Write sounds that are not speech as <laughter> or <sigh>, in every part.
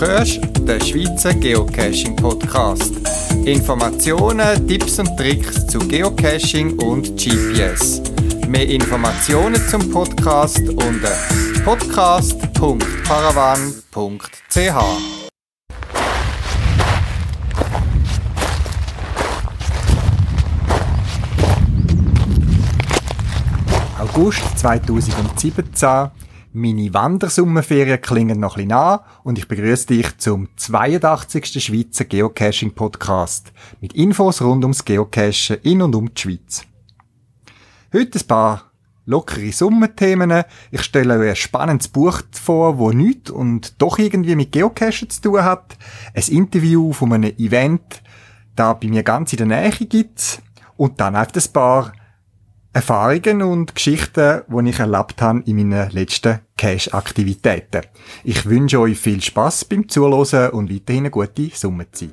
hörst den Schweizer Geocaching Podcast. Informationen, Tipps und Tricks zu Geocaching und GPS. Mehr Informationen zum Podcast unter podcast.paravan.ch. August 2017 meine Wandersummenferien klingen noch ein bisschen an und ich begrüße dich zum 82. Schweizer Geocaching Podcast mit Infos rund ums Geocachen in und um die Schweiz. Heute ein paar lockere Summenthemen. Ich stelle euch ein spannendes Buch vor, wo nichts und doch irgendwie mit Geocachen zu tun hat. Ein Interview von einem Event, da bei mir ganz in der Nähe gibt und dann einfach ein paar Erfahrungen und Geschichten, die ich erlebt habe in meinen letzten Cash-Aktivitäten. Ich wünsche euch viel Spaß beim Zuhören und weiterhin eine gute Sommerzeit.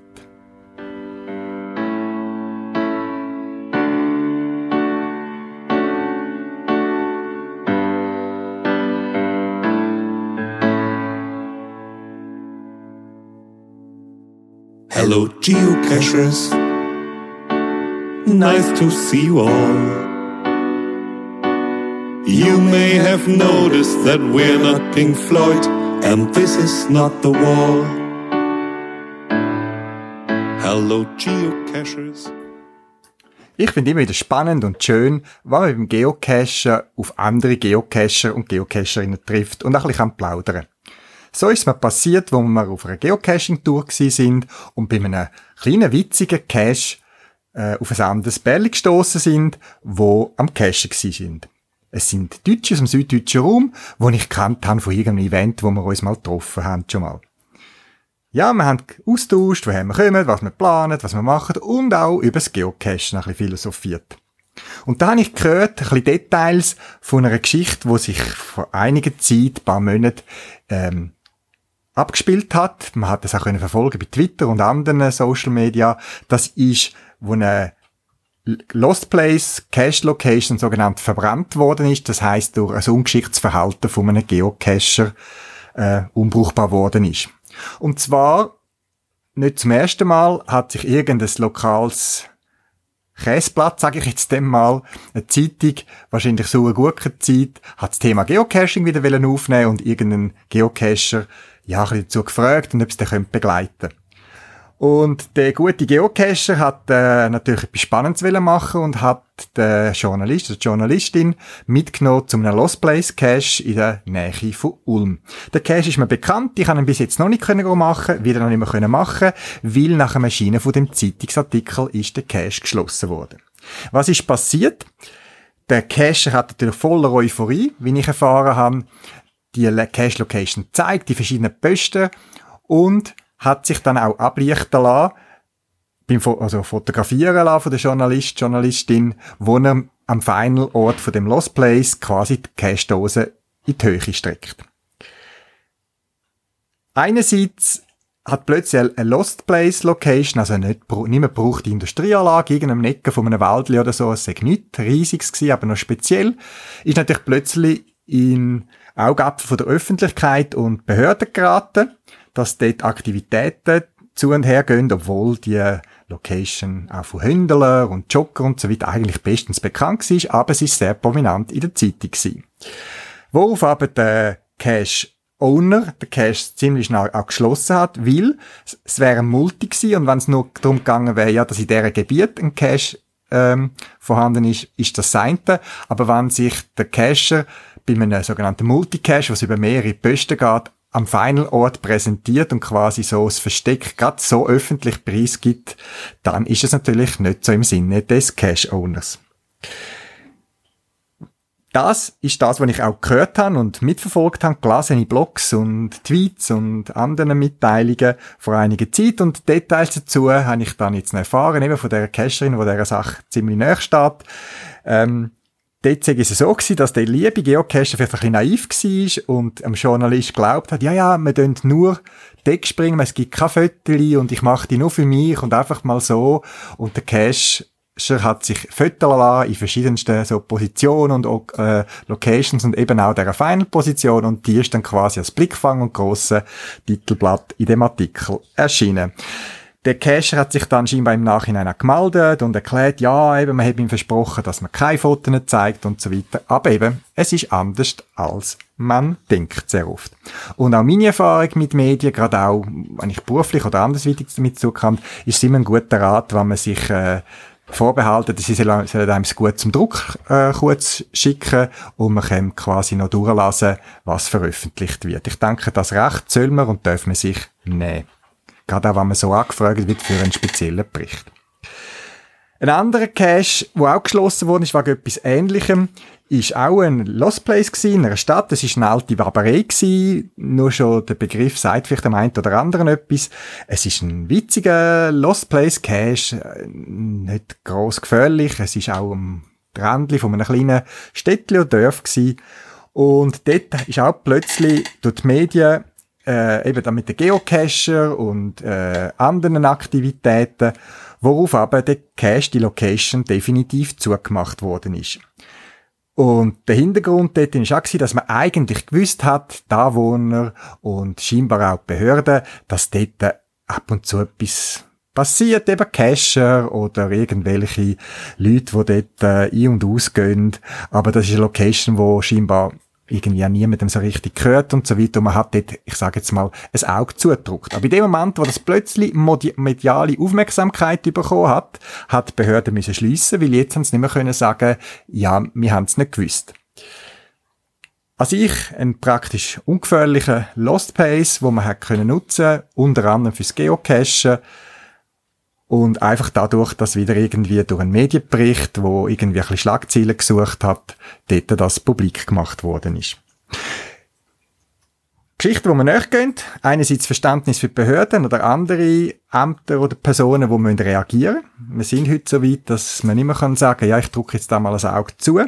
Hello, geocachers. Nice to see you all. You may have noticed that we're not Pink Floyd, and this is not the wall. Hello, Geocachers. Ich finde immer wieder spannend und schön, wenn man beim Geocachen auf andere Geocacher und Geocacherinnen trifft und ein bisschen plaudern So ist es mir passiert, wo wir auf einer Geocaching-Tour sind und bei einem kleinen witzigen Cache äh, auf ein anderes Bärli gestoßen sind, wo am Cachen sind. Es sind Deutsche aus dem süddeutschen Raum, die ich kannt habe von irgendeinem Event, wo wir uns mal getroffen haben, schon mal. Ja, wir haben austauscht, woher wir kommen, was wir planen, was wir machen und auch über das Geocachen ein bisschen philosophiert. Und da habe ich gehört, ein bisschen Details von einer Geschichte, die sich vor einiger Zeit, ein paar Monaten, ähm, abgespielt hat. Man hat das auch verfolgen bei Twitter und anderen Social Media. Das ist, wo eine Lost Place Cache Location sogenannt verbrannt worden ist. Das heißt durch ein ungeschicktes Verhalten von einem Geocacher äh, unbrauchbar worden ist. Und zwar nicht zum ersten Mal hat sich irgendein lokales Käseblatt, sage ich jetzt dem mal, eine Zeitung, wahrscheinlich so eine gute Zeit, hat das Thema Geocaching wieder aufnehmen und irgendeinen Geocacher ja, ein bisschen dazu gefragt und ob es den begleiten könnte. Und der gute Geocacher hat äh, natürlich etwas Spannendes machen und hat den Journalist, die Journalistin mitgenommen zu einem Lost Place Cache in der Nähe von Ulm. Der Cache ist mir bekannt, ich habe ihn bis jetzt noch nicht können machen, wieder noch nicht mehr können machen, weil nach einem Erscheinen von dem Zeitungsartikel ist der Cache geschlossen worden. Was ist passiert? Der Cacher hat natürlich voller Euphorie, wie ich erfahren habe, die Cache Location zeigt, die verschiedenen Posten und hat sich dann auch ablichten lassen, beim also fotografieren lassen von der Journalist, Journalistin, wo er am Final Ort von dem Lost Place quasi die Cache-Dose in die Höhe streckt. Einerseits hat plötzlich eine Lost Place Location, also nicht, nicht mehr braucht die Industrieanlage, irgendeinem Ecke von einem Wäldli oder so, es sei nicht riesiges gewesen, aber noch speziell, ist natürlich plötzlich in Augapfel von der Öffentlichkeit und Behörden geraten dass dort Aktivitäten zu und her gehen, obwohl die Location auch von Händlern und Jogger und so weiter eigentlich bestens bekannt war, aber sie ist sehr prominent in der Zeitung gewesen. Worauf aber der Cash Owner der Cache ziemlich schnell auch geschlossen hat, weil es wäre ein Multi gewesen und wenn es nur darum gegangen wäre, ja, dass in dieser Gebiet ein Cache ähm, vorhanden ist, ist das seinte. Aber wenn sich der Cacher bei einem sogenannten Multicache, was über mehrere Posten geht, am Final Ort präsentiert und quasi so das Versteck gerade so öffentlich preisgibt, dann ist es natürlich nicht so im Sinne des Cash-Owners. Das ist das, was ich auch gehört habe und mitverfolgt habe, gelesen in Blogs und Tweets und anderen Mitteilungen vor einiger Zeit und Details dazu habe ich dann jetzt erfahren, eben von der Cacherin, wo der Sache ziemlich näher steht. Ähm, Dort war es so, gewesen, dass der liebe Geocacher vielleicht ein bisschen naiv war und am Journalist glaubt hat, ja, ja, wir dürfen nur Deck springen, es gibt keine Fotos und ich mache die nur für mich und einfach mal so. Und der Cache hat sich Fotos in verschiedensten so Positionen und äh, Locations und eben auch der Final-Position und die ist dann quasi als Blickfang und grosse Titelblatt in dem Artikel erschienen. Der Cacher hat sich dann scheinbar im Nachhinein auch gemeldet und erklärt, ja, eben, man hat ihm versprochen, dass man keine Fotos zeigt und so weiter. Aber eben, es ist anders als man denkt sehr oft. Und auch meine Erfahrung mit Medien, gerade auch, wenn ich beruflich oder andersweitig damit zukomme, ist immer ein guter Rat, wenn man sich, äh, vorbehalten, dass sie sollen einem gut zum Druck äh, kurz schicken und man kann quasi noch durchlassen, was veröffentlicht wird. Ich denke, das Recht soll man und darf man sich nehmen. Gerade auch, wenn man so angefragt wird für einen speziellen Bericht. Ein anderer Cache, der auch geschlossen worden ist, war etwas Ähnlichem, ist auch ein Lost Place in einer Stadt. Das ist eine alte gewesen. Nur schon der Begriff sagt vielleicht dem einen oder anderen etwas. Es ist ein witziger Lost Place Cache, nicht gross gefährlich. Es ist auch am Rand von einem kleinen Städtchen oder Dorf gewesen. Und dort ist auch plötzlich durch die Medien äh, eben dann mit den Geocacher und äh, anderen Aktivitäten, worauf aber der Cache, die Location definitiv zugemacht worden ist. Und der Hintergrund dort war auch, dass man eigentlich gewusst hat, da Wohner und scheinbar auch die Behörden, dass dort ab und zu etwas passiert, eben Cacher oder irgendwelche Leute, die dort äh, ein- und ausgehen. Aber das ist eine Location, wo scheinbar irgendwie auch niemandem so richtig gehört und so weiter. Und man hat dort, ich sage jetzt mal, ein Auge zugedruckt. Aber in dem Moment, wo das plötzlich mediale Aufmerksamkeit bekommen hat, hat die Behörde müssen schliessen, weil jetzt haben sie nicht mehr können sagen, ja, wir haben es nicht gewusst. Also ich, ein praktisch ungefährlicher Lost Pace, wo man hat können nutzen, unter anderem fürs Geocachen, und einfach dadurch, dass wieder irgendwie durch einen Medienbericht, wo irgendwie ein bisschen Schlagzeilen gesucht hat, dort das publik gemacht worden ist. Geschichten, die man nachgehen, einerseits Verständnis für die Behörden oder andere Ämter oder Personen, die müssen reagieren Wir sind heute so weit, dass man nicht mehr sagen kann ja, ich drücke jetzt da mal ein Auge zu.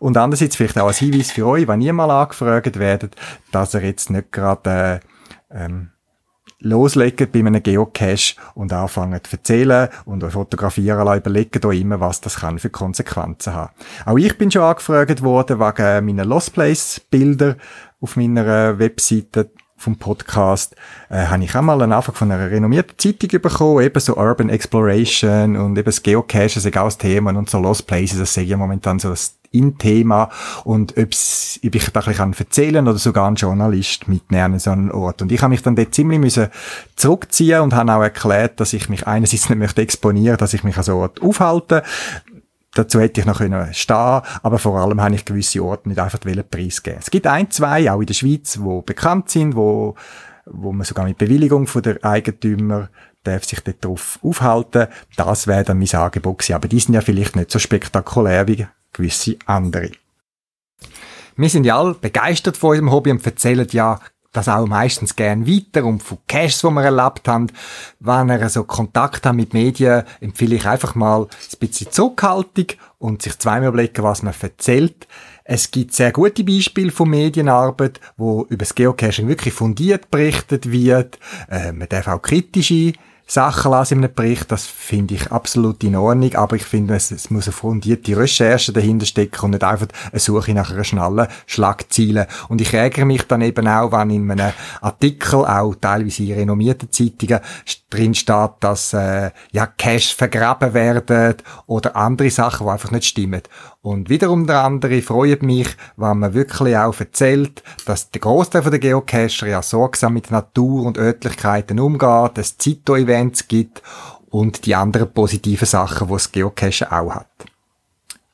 Und andererseits vielleicht auch als Hinweis für euch, wenn ihr mal angefragt werdet, dass ihr jetzt nicht gerade äh, ähm, loslegen bei einem Geocache und anfangen zu erzählen und fotografieren lassen, überlegen euch immer, was das kann für Konsequenzen haben. Auch ich bin schon angefragt worden wegen meiner Lost Place Bilder auf meiner Webseite vom Podcast, äh, habe ich auch mal einen Anfang von einer renommierten Zeitung bekommen, eben so Urban Exploration und eben das Geocache, das auch das Thema. Und so Lost Places, das sehe ich momentan so das in Thema und ob's, ob ich da ein bisschen erzählen oder sogar einen Journalist mitnehmen an so einen Ort. Und ich habe mich dann dort ziemlich müssen zurückziehen und habe auch erklärt, dass ich mich einerseits nicht möchte exponieren, dass ich mich an so Ort aufhalte. Dazu hätte ich noch können stehen, aber vor allem habe ich gewisse Orte nicht einfach preisgeben. Es gibt ein, zwei, auch in der Schweiz, wo bekannt sind, wo, wo man sogar mit Bewilligung von der Eigentümer darf sich dort drauf aufhalten. Das wäre dann mein Angebot gewesen. Aber die sind ja vielleicht nicht so spektakulär wie gewisse andere. Wir sind ja alle begeistert von unserem Hobby und erzählen ja das auch meistens gern weiter und von Caches, die wir erlebt haben. Wenn ihr so Kontakt habt mit Medien, empfehle ich einfach mal ein bisschen Zurückhaltung und sich zweimal überlegen, was man erzählt. Es gibt sehr gute Beispiele von Medienarbeit, wo über das Geocaching wirklich fundiert berichtet wird. Äh, man darf auch kritische Sachen lesen in einem Bericht, das finde ich absolut in Ordnung, aber ich finde, es, es muss eine fundierte Recherche dahinter stecken und nicht einfach eine Suche nach einer schnellen Schlagzeile. Und ich ärgere mich dann eben auch, wenn in einem Artikel, auch teilweise in renommierten Zeitungen, drin steht, dass äh, ja Cash vergraben werden oder andere Sachen, die einfach nicht stimmen. Und wiederum der andere freut mich, wenn man wirklich auch erzählt, dass der Großteil der Geocacher ja sorgsam mit Natur und Örtlichkeiten umgeht, es Zito-Events gibt und die anderen positiven Sachen, die das Geocachen auch hat.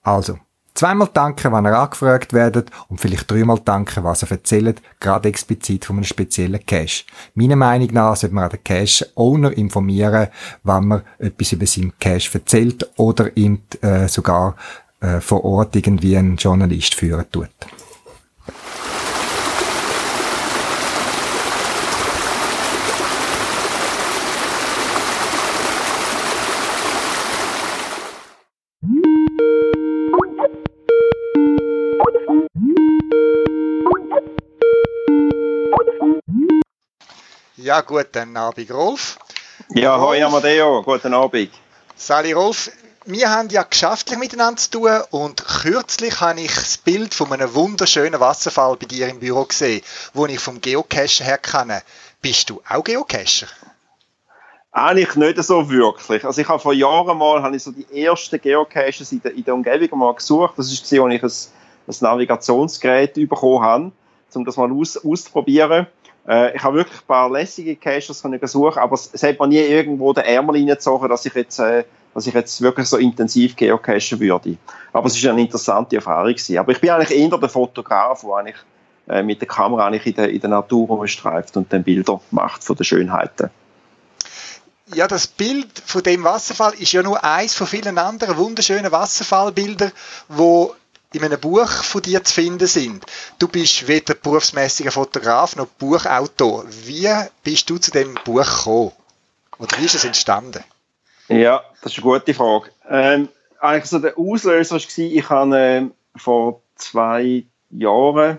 Also, Zweimal danken, wenn ihr angefragt werdet und vielleicht dreimal danken, was ihr erzählt, gerade explizit von einem speziellen Cache. Meiner Meinung nach sollte man den Cache-Owner informieren, wenn man etwas über seinen Cache erzählt oder ihm äh, sogar äh, vor Ort irgendwie einen Journalist führen tut. Ja, guten Abend, Rolf. Ja, Rolf. hoi Amadeo, guten Abend. Sali Rolf, wir haben ja geschäftlich miteinander zu tun und kürzlich habe ich das Bild von einem wunderschönen Wasserfall bei dir im Büro gesehen, wo ich vom Geocacher her kenne. Bist du auch Geocacher? Eigentlich nicht so wirklich. Also ich habe vor Jahren mal habe ich so die ersten Geocaches in der, in der Umgebung mal gesucht. Das ist als ich ein, ein Navigationsgerät bekommen habe, um das mal aus, auszuprobieren. Äh, ich habe wirklich ein paar lässige Caches gesucht, aber es, es hat mir nie irgendwo den Ärmel reingezogen, dass ich jetzt äh, dass ich jetzt wirklich so intensiv geocachen würde. Aber es ist eine interessante Erfahrung gewesen. Aber ich bin eigentlich eher der Fotograf, der eigentlich äh, mit der Kamera eigentlich in der, in der Natur rumstreift und dann Bilder macht von den Schönheiten. Ja, das Bild von dem Wasserfall ist ja nur eins von vielen anderen wunderschönen Wasserfallbildern, wo in einem Buch von dir zu finden sind. Du bist weder berufsmäßiger Fotograf noch Buchautor. Wie bist du zu dem Buch gekommen? Oder wie ist es entstanden? Ja, das ist eine gute Frage. Ähm, eigentlich so der Auslöser war, ich habe äh, vor zwei Jahren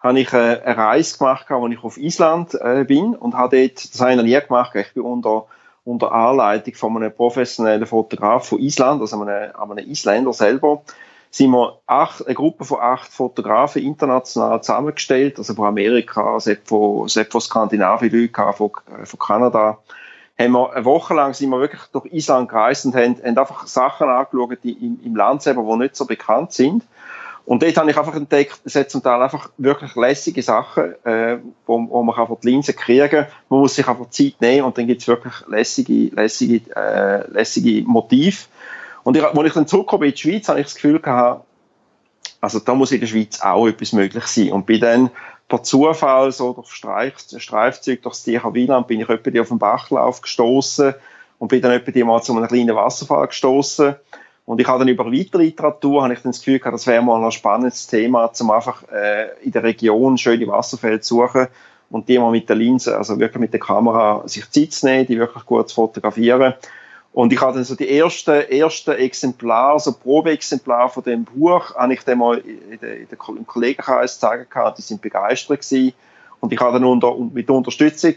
habe ich äh, eine Reise gemacht, als ich auf Island äh, bin und habe dort, das habe ich noch nie gemacht, ich bin unter, unter Anleitung von einem professionellen Fotograf von Island, also einem, einem Isländer selber, sind wir acht, eine Gruppe von acht Fotografen international zusammengestellt, also von Amerika, selbst von, Skandinavien, Leute, von, äh, von Kanada, haben wir eine Woche lang sind wir wirklich durch Island gereist und haben, haben einfach Sachen angeschaut, die im, im Land selber, die nicht so bekannt sind. Und dort habe ich einfach entdeckt, es hat zum Teil einfach wirklich lässige Sachen, äh, wo, wo man einfach die Linse kriegen Man muss sich einfach Zeit nehmen und dann gibt es wirklich lässige, lässige, äh, lässige Motive. Und ich, als ich dann zurückgekommen in die Schweiz, habe ich das Gefühl gehabt, also da muss in der Schweiz auch etwas möglich sein. Und bin dann per Zufall so durch Streif, Streifzüge durchs Tiecher Wieland bin ich auf den Bachlauf gestoßen und bin dann mal zu einem kleinen Wasserfall gestoßen und ich habe dann über weitere Literatur habe ich dann das Gefühl gehabt, das wäre mal ein spannendes Thema, um einfach äh, in der Region schöne Wasserfälle zu suchen und die mal mit der Linse, also wirklich mit der Kamera sich Zeit zu nehmen, die wirklich gut zu fotografieren und ich hatte so die ersten, ersten Exemplar, so Probeexemplar von dem Buch, habe ich dann mal in der, in der, im Kollegenkreis gehabt, die sind begeistert gewesen. Und ich habe dann unter, mit Unterstützung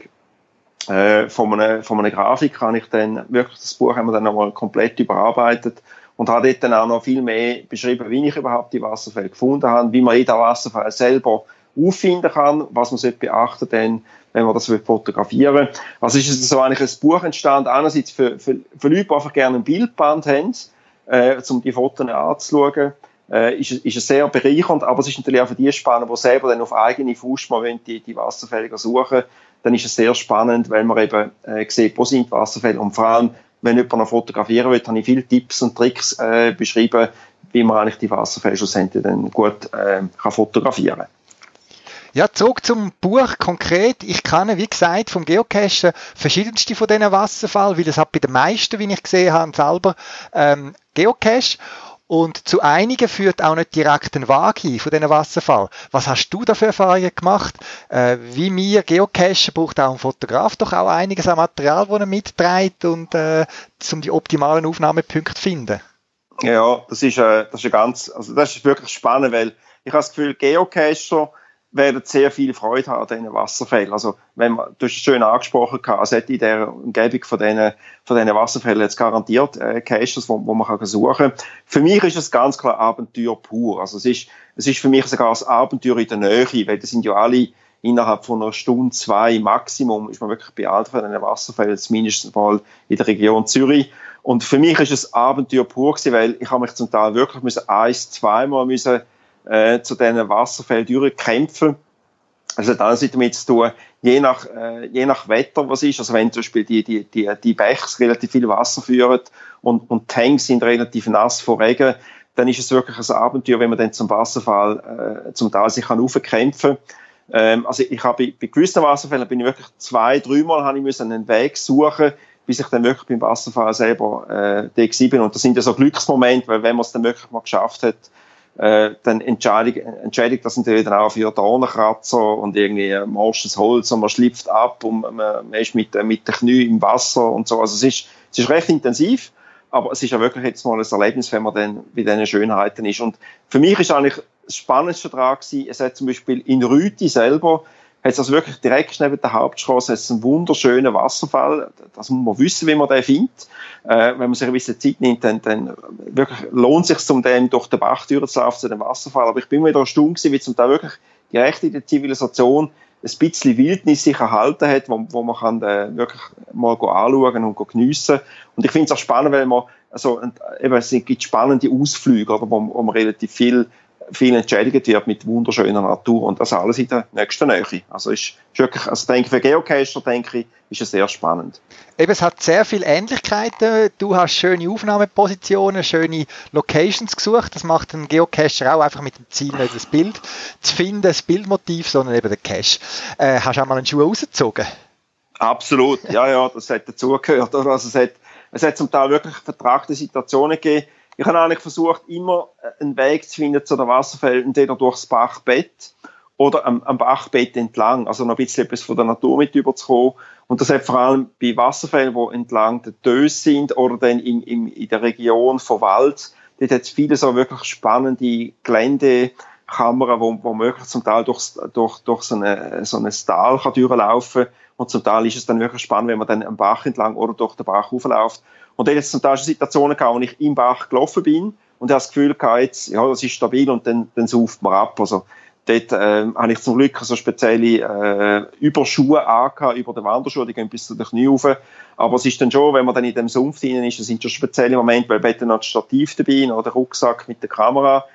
äh, von, einer, von einer Grafik habe ich dann wirklich das Buch haben dann nochmal komplett überarbeitet und habe dort dann auch noch viel mehr beschrieben, wie ich überhaupt die Wasserfälle gefunden habe, wie man jeden Wasserfall selber auffinden kann, was man beachten sollte, wenn man das fotografieren will. Also ist es so eigentlich ein Buch entstanden, einerseits für, für, für Leute, die einfach gerne ein Bildband haben, äh, um die Fotos anzuschauen, äh, ist, ist es sehr bereichernd, aber es ist natürlich auch für die spannend, die selber dann auf eigene Faust mal die, die Wasserfälle suchen dann ist es sehr spannend, weil man eben äh, sieht, wo sind die Wasserfälle und vor allem, wenn jemand noch fotografieren will, habe ich viele Tipps und Tricks äh, beschrieben, wie man eigentlich die Wasserfälle schlussendlich dann gut äh, kann fotografieren kann. Ja, zurück zum Buch konkret. Ich kenne, wie gesagt, vom Geocachen verschiedenste von diesen Wasserfallen, weil es hat bei den meisten, wie ich gesehen habe, selber ähm, Geocache. Und zu einigen führt auch nicht direkt ein Waage von diesen Wasserfall. Was hast du da für Erfahrungen gemacht? Äh, wie mir Geocachen braucht auch ein Fotograf doch auch einiges an Material, das er mitträgt und äh, um die optimalen Aufnahmepunkte zu finden. Ja, das ist, äh, das ist ganz, also das ist wirklich spannend, weil ich habe das Gefühl, Geocacher werden sehr viel Freude haben an diesen Wasserfällen. Also, wenn man, du hast es schön angesprochen, es hat in der Umgebung von diesen, von diesen Wasserfällen jetzt garantiert äh, Caches, wo, wo man kann suchen kann. Für mich ist es ganz klar Abenteuer pur. Also, es ist, es ist für mich sogar ein Abenteuer in der Nähe, weil das sind ja alle innerhalb von einer Stunde, zwei Maximum, ist man wirklich bei allen von diesen Wasserfällen, zumindest mal in der Region Zürich. Und für mich ist es Abenteuer pur gewesen, weil ich habe mich zum Teil wirklich müssen, eins, zweimal müssen äh, zu diesen Wasserfällen durchkämpfen. Also hat alles damit zu tun, je nach, äh, je nach Wetter, was ist, also wenn zum Beispiel die, die, die, die Bächs relativ viel Wasser führen und, und Tanks sind relativ nass vor Regen, dann ist es wirklich ein Abenteuer, wenn man dann zum Wasserfall äh, zum Teil sich kann aufkämpfen ähm, also ich habe bei, bei gewissen Wasserfällen bin ich wirklich zwei, dreimal habe ich müssen einen Weg suchen, bis ich dann wirklich beim Wasserfall selber äh, da bin. Und das sind ja so Glücksmomente, weil wenn man es dann wirklich mal geschafft hat, äh, dann entscheidigt, entscheidigt das natürlich dann auch für Dornenkratzer und irgendwie morsches Holz und man schlüpft ab und man, man ist mit, mit den Knien im Wasser und so. Also es ist, es ist recht intensiv, aber es ist ja wirklich jetzt mal ein Erlebnis, wenn man dann bei diesen Schönheiten ist. Und für mich ist eigentlich das Spannendste daran gewesen, es hat zum Beispiel in Rüti selber hat es also wirklich direkt neben der Hauptstraße einen wunderschönen Wasserfall. Das muss man wissen, wie man den findet. Äh, wenn man sich ein bisschen Zeit nimmt, dann, dann wirklich lohnt es sich, um den durch den Bach durchzulaufen, zu dem Wasserfall. Aber ich bin wieder erstaunt gewesen, wie zum Teil wirklich direkt in der Zivilisation ein bisschen Wildnis sich erhalten hat, wo, wo man kann äh, wirklich mal anschauen und geniessen Und ich finde es auch spannend, weil man, also, eben, es gibt spannende Ausflüge, oder, wo, wo man relativ viel viel entschädigt wird mit wunderschöner Natur und das alles in der nächsten Nähe. Also ist, ist wirklich, also denke für Geocacher denke ich, ist es sehr spannend. Eben, es hat sehr viele Ähnlichkeiten. Du hast schöne Aufnahmepositionen, schöne Locations gesucht. Das macht ein Geocacher auch einfach mit dem Ziel, nicht das Bild zu finden, das Bildmotiv, sondern eben den Cache. Äh, hast du auch mal einen Schuh rausgezogen? Absolut, ja, ja, das hat dazugehört. Also es hat, es hat zum Teil wirklich vertragte Situationen gegeben, ich habe eigentlich versucht, immer äh, einen Weg zu finden zu der Wasserfälle, entweder durchs Bachbett oder am, am, Bachbett entlang, also noch ein bisschen etwas von der Natur mit überzukommen. Und das hat vor allem bei Wasserfällen, die entlang der Dös sind oder dann in, in, in der Region von Wald, dort hat es viele so wirklich spannende Geländekammern, wo, wo möglich zum Teil durch, durch, durch so, eine, so ein Tal kann und zum Teil ist es dann wirklich spannend, wenn man dann am Bach entlang oder durch den Bach hochläuft und dann jetzt zum Teil Situationen gehabt, wo ich im Bach gelaufen bin und habe das Gefühl gehabt, ja, das ist stabil und dann, dann sauft man ab. Also, dort äh, habe ich zum Glück so spezielle äh, Überschuhe angehabt, über den Wanderschuhe, die gehen bis zu den Knien rauf. Aber es ist dann schon, wenn man dann in dem Sumpf drin ist, das sind schon spezielle Momente, weil ich dann noch das Stativ dabei oder der Rucksack mit der Kamera.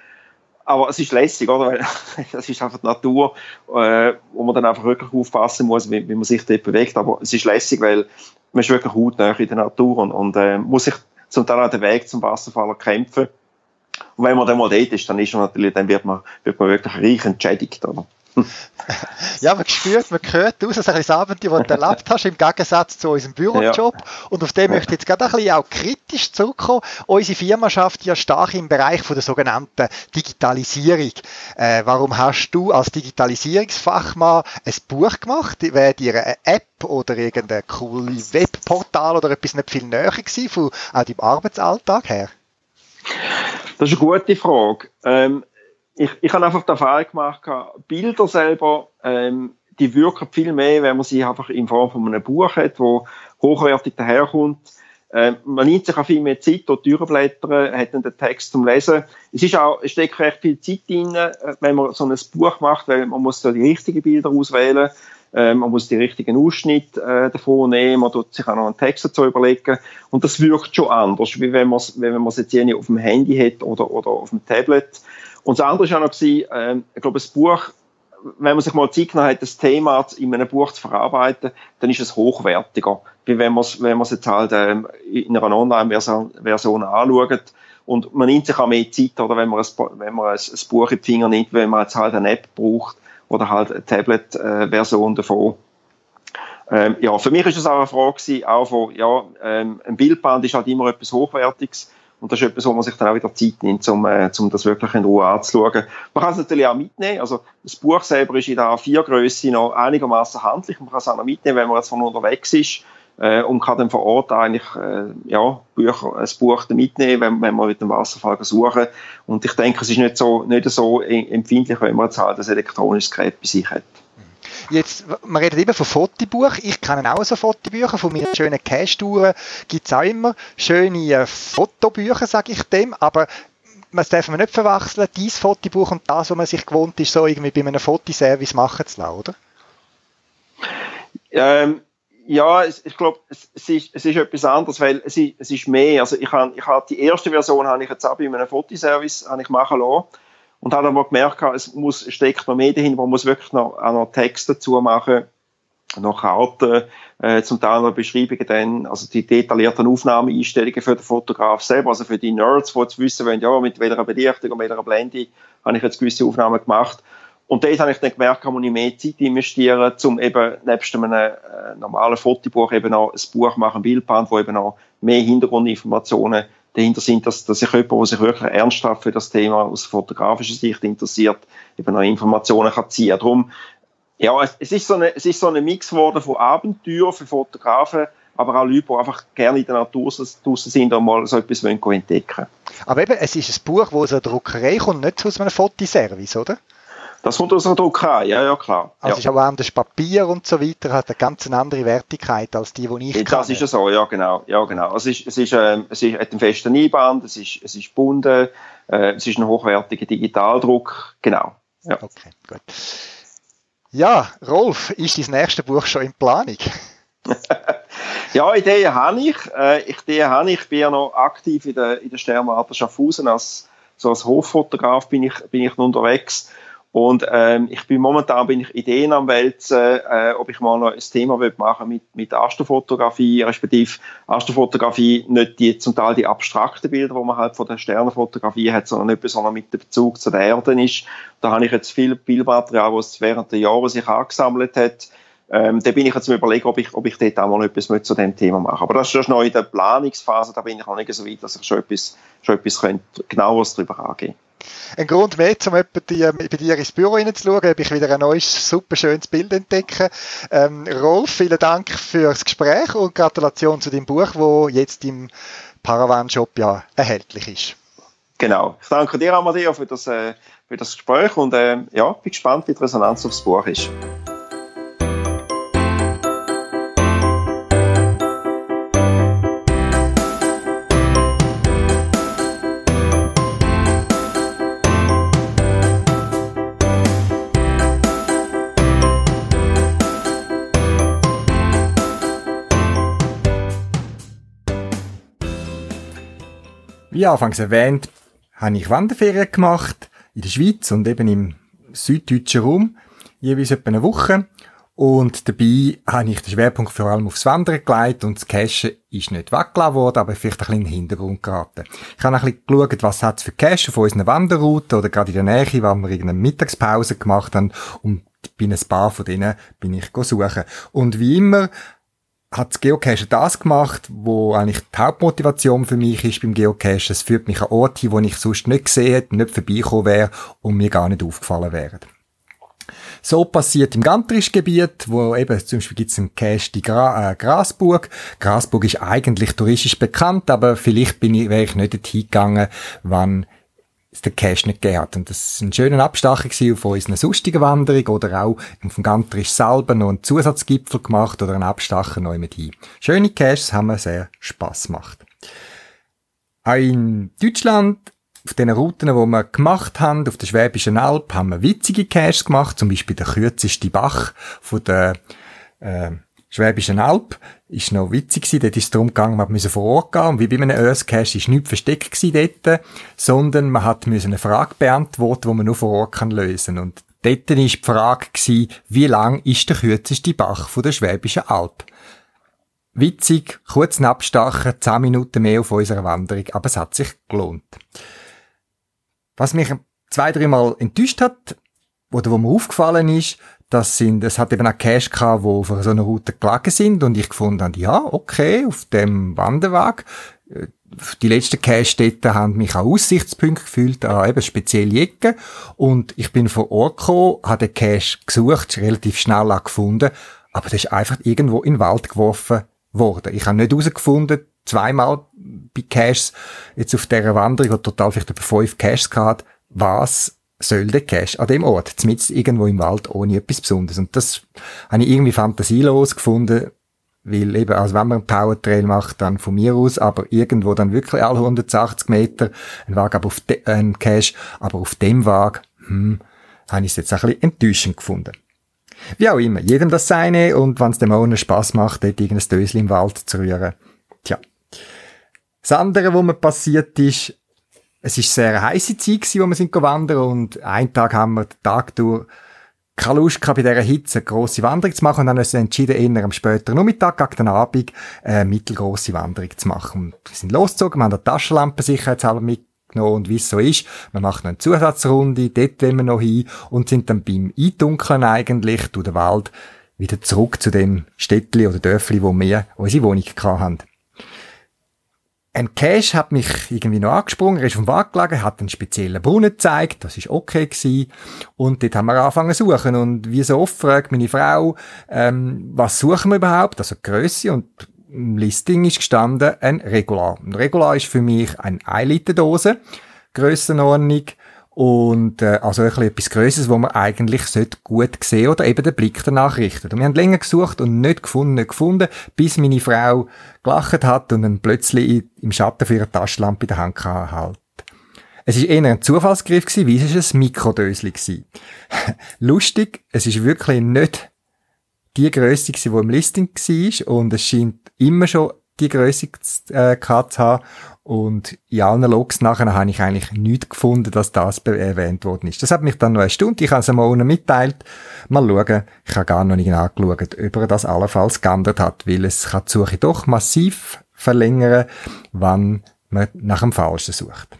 Aber es ist lässig, oder? Weil <laughs> das ist einfach die Natur, äh, wo man dann einfach wirklich aufpassen muss, wie, wie man sich dort bewegt. Aber es ist lässig, weil man ist wirklich hautnah in der Natur und, und äh, muss sich zum Teil auch den Weg zum Wasserfall kämpfen. Und wenn man dann mal dort ist, dann ist man natürlich, dann wird man, wird man wirklich reich entschädigt, oder? Ja, man spürt, man hört aus, dass ein das Abenteuer, das du erlebt hast, im Gegensatz zu unserem Bürojob. Ja. Und auf den möchte ich jetzt gerade ein bisschen auch kritisch zurückkommen. Unsere Firma schafft ja stark im Bereich von der sogenannten Digitalisierung. Äh, warum hast du als Digitalisierungsfachmann ein Buch gemacht? Wäre dir eine App oder irgendein cooles Webportal oder etwas nicht viel näher gewesen, von auch deinem Arbeitsalltag her? Das ist eine gute Frage. Ähm, ich, ich habe einfach die Erfahrung gemacht, Bilder selber, ähm, die wirken viel mehr, wenn man sie einfach in Form von einem Buch hat, wo hochwertig daherkommt. Ähm, man nimmt sich auch viel mehr Zeit, dort durchblättern, hat dann den Text zum Lesen. Es ist auch, es steckt recht viel Zeit drin, äh, wenn man so ein Buch macht, weil man muss da die richtigen Bilder auswählen, äh, man muss die richtigen Ausschnitte äh, davon nehmen, man tut sich auch noch einen Text dazu überlegen und das wirkt schon anders, wie wenn man es wenn man es jetzt irgendwie auf dem Handy hat oder, oder auf dem Tablet. Und das andere war auch noch, gewesen, äh, ich glaube, das Buch, wenn man sich mal Zeit genommen hat, das Thema in einem Buch zu verarbeiten, dann ist es hochwertiger, wie wenn man es wenn man's jetzt halt äh, in einer Online-Version Version anschaut. Und man nimmt sich auch mehr Zeit, oder wenn man, ein, wenn man ein, ein Buch in die Finger nimmt, wenn man jetzt halt eine App braucht oder halt eine Tablet-Version davon. Ähm, ja, für mich ist es auch eine Frage gewesen, auch von, ja, ähm, ein Bildband ist halt immer etwas Hochwertiges und das ist etwas, wo man sich dann auch wieder Zeit nimmt, um, äh, um das wirklich in Ruhe anzuschauen. Man kann es natürlich auch mitnehmen. Also, das Buch selber ist in der A4-Größe noch einigermaßen handlich. Man kann es auch noch mitnehmen, wenn man jetzt von unterwegs ist. Äh, und kann dann vor Ort eigentlich, äh, ja, Bücher, ein Buch mitnehmen, wenn, wenn man mit dem Wasserfall suchen. Und ich denke, es ist nicht so, nicht so empfindlich, wenn man jetzt halt ein elektronisches Gerät bei sich hat. Jetzt, man redet eben von Fotobuch. Ich kenne auch so Fotobücher. Von meinen schönen Cash-Touren gibt es auch immer schöne äh, Fotobücher, sage ich dem. Aber das darf man nicht verwechseln, dieses Fotobuch und das, was man sich gewohnt ist, so irgendwie bei einem Fotoservice machen zu lassen, oder? Ähm, ja, ich glaube, es, ist, es ist etwas anderes, weil es ist, es ist mehr. Also ich habe ich hab die erste Version habe ich jetzt auch bei einem Fotoservice ich machen lassen und habe aber gemerkt, es muss, steckt noch mehr dahin, man muss wirklich noch, auch noch Text dazu machen, noch Karten, äh, zum Teil noch Beschreibungen dann, also die detaillierten Aufnahmeeinstellungen für den Fotograf selber, also für die Nerds, die jetzt wissen wollen, ja, mit welcher Belichtung und welcher Blende habe ich jetzt gewisse Aufnahmen gemacht. Und dort habe ich dann gemerkt, kann man mehr Zeit investieren, um eben nebst einem äh, normalen Fotobuch eben noch ein Buch machen, ein Bildband, wo eben noch mehr Hintergrundinformationen dahinter sind, dass, dass sich jemand, der sich wirklich ernsthaft für das Thema aus fotografischer Sicht interessiert, eben noch Informationen kann ziehen. Darum, ja, es, es, ist so eine, es ist so ein Mix geworden von Abenteuer für Fotografen, aber auch Leute, die einfach gerne in der Natur draußen sind und mal so etwas wollen entdecken Aber eben, es ist ein Buch, das aus einer Druckerei kommt, nicht aus einem Fotoservice, oder? Das kommt aus der Druckerei, ja, ja, klar. Also ja. ist auch anders Papier und so weiter, hat eine ganz andere Wertigkeit als die, die ich ja, Das ist ja so, ja, genau. Ja, genau. Also es, ist, es, ist, äh, es ist, hat einen festen Einband, es ist, es ist gebunden, äh, es ist ein hochwertiger Digitaldruck, genau. Ja. Okay, gut. Ja, Rolf, ist dein nächstes Buch schon in Planung? <laughs> ja, Ideen habe ich. Äh, Ideen habe ich. Ich bin ja noch aktiv in der, in der Sternwarte Schaffhausen. Als, so als Hoffotograf bin ich, bin ich noch unterwegs. Und ähm, ich bin momentan bin ich Ideen am Wälzen, äh, ob ich mal noch ein Thema machen mit mit Astrofotografie, respektive Astrofotografie nicht die zum Teil die abstrakten Bilder, wo man halt von der Sternenfotografie hat, sondern nicht besonders mit dem Bezug zu der Erde ist. Da habe ich jetzt viel Bildmaterial, was während der Jahre sich angesammelt hat. Ähm, da bin ich jetzt am überlegen, ob ich, ob ich dort auch mal etwas mit zu dem Thema mache. Aber das ist noch in der Planungsphase, da bin ich noch nicht so weit, dass ich schon etwas, schon etwas könnte, genaueres darüber angehen ein Grund mehr, um die, bei dir ins Büro reinzuschauen, ob ich wieder ein neues, super schönes Bild entdecke. Ähm, Rolf, vielen Dank fürs Gespräch und Gratulation zu dem Buch, wo jetzt im Paravan-Shop ja erhältlich ist. Genau. Ich danke dir, Amadeo, für das, äh, für das Gespräch und äh, ja, bin gespannt, wie die Resonanz aufs Buch ist. Wie anfangs erwähnt, habe ich Wanderferien gemacht in der Schweiz und eben im süddeutschen Raum, jeweils etwa eine Woche. Und dabei habe ich den Schwerpunkt vor allem aufs Wandern gelegt und das Cachen ist nicht weggelassen worden, aber vielleicht ein bisschen in den Hintergrund geraten. Ich habe ein bisschen geschaut, was es für Cache auf unseren Wanderrouten oder gerade in der Nähe, weil wir irgendeine Mittagspause gemacht haben und bei ein paar von denen bin ich suchen. Und wie immer hat das das gemacht, wo eigentlich die Hauptmotivation für mich ist beim Geocachen. Es führt mich an Orte hin, wo ich sonst nicht gesehen hätte, nicht vorbeikommen wäre und mir gar nicht aufgefallen wären. So passiert im Gantrischgebiet, wo eben zum Beispiel gibt es einen Cache, die Gra äh, Grasburg. Grasburg ist eigentlich touristisch bekannt, aber vielleicht bin ich, wäre ich nicht dorthin gegangen, wann es den Cash nicht gegeben hat. Und das war ein schöner Abstacher von unserer sonstigen Wanderung oder auch vom Gantrisch selber noch einen Zusatzgipfel gemacht oder einen Abstacher neu mit hin. Schöne Caches haben mir sehr Spass gemacht. Auch in Deutschland auf den Routen, die wir gemacht haben, auf der Schwäbischen Alb, haben wir witzige Caches gemacht, zum Beispiel der kürzeste Bach von der äh, Schwäbischen Alb ist noch witzig gewesen. Dort ist es darum gegangen, man musste vor Ort gehen. Und wie bei einem Earth Cache ist nichts versteckt gewesen dort, sondern man hat eine Frage beantworten, die man nur vor Ort kann lösen. Und dort war die Frage gewesen, wie lang ist der kürzeste Bach von der Schwäbischen Alb? Witzig, kurz abstachen, 10 Minuten mehr auf unserer Wanderung, aber es hat sich gelohnt. Was mich zwei, dreimal enttäuscht hat, oder wo mir aufgefallen ist, das sind, es hat eben auch Cache gehabt, wo auf so einer Route gelegen sind und ich gefunden habe, ja, okay, auf dem Wanderweg. Äh, die letzten Cache-Städte haben mich an Aussichtspunkte gefühlt, an eben spezielle Ecken. Und ich bin vor Ort gekommen, habe den Cache gesucht, relativ schnell auch gefunden, aber der ist einfach irgendwo in den Wald geworfen worden. Ich habe nicht herausgefunden, zweimal bei Caches, jetzt auf dieser Wanderung, wo total vielleicht etwa fünf Caches gehabt, was soll der Cache an dem Ort, zumindest irgendwo im Wald, ohne etwas Besonderes. Und das habe ich irgendwie fantasielos gefunden, weil eben, also wenn man einen Powertrail macht, dann von mir aus, aber irgendwo dann wirklich alle 180 Meter, ein Wagen, auf de, äh, ein Cache, aber auf dem Wagen, hm, habe ich es jetzt ein bisschen enttäuschend gefunden. Wie auch immer, jedem das seine und wenn es dem Owner Spass macht, dort irgendein Dösel im Wald zu rühren. Tja. Das andere, was mir passiert ist, es ist sehr heiße Zeit gewesen, wo wir sind wandern und einen Tag haben wir den Tag durch keine Lust gehabt, bei dieser Hitze eine grosse Wanderung zu machen und dann haben uns entschieden, eher am späteren Nachmittag, gegen den Abend, eine mittelgroße Wanderung zu machen. Und wir sind losgezogen, wir haben eine Taschenlampe sicherheitshalber mitgenommen und wie es so ist, wir machen eine Zusatzrunde, dort wollen wir noch hin und sind dann beim Eindunkeln eigentlich durch den Wald wieder zurück zu dem Städtli oder Dörfli, wo wir unsere Wohnung hatten. Ein Cache hat mich irgendwie noch angesprungen, er ist vom Wagen gelegen, hat einen speziellen Brunnen gezeigt, das ist okay gewesen. Und dort haben wir angefangen zu suchen. Und wie so oft fragt meine Frau, ähm, was suchen wir überhaupt? Also Größe und im Listing ist gestanden ein Regular. Ein Regular ist für mich eine 1 Liter Dose, Grössenordnung. Und äh, also ein etwas Größeres, wo man eigentlich sollte gut sehen oder eben den Blick danach richten. Und wir haben länger gesucht und nicht gefunden, nicht gefunden, bis meine Frau gelacht hat und dann plötzlich im Schatten für ihre Taschenlampe in der Hand halt. Es ist eher ein Zufallsgriff gewesen, wie es ein Mikrodösli gewesen. <laughs> Lustig, es ist wirklich nicht die gewesen, die im Listing war und es scheint immer schon die Größe äh, zu haben. Und in allen Logs nachher habe ich eigentlich nichts gefunden, dass das erwähnt worden ist. Das hat mich dann noch eine Stunde, ich habe es mal unten mitteilt. Mal schauen, ich habe gar noch nicht angeschaut, ob er das allenfalls geändert hat, weil es kann die Suche doch massiv verlängern, wann man nach dem Falschen sucht.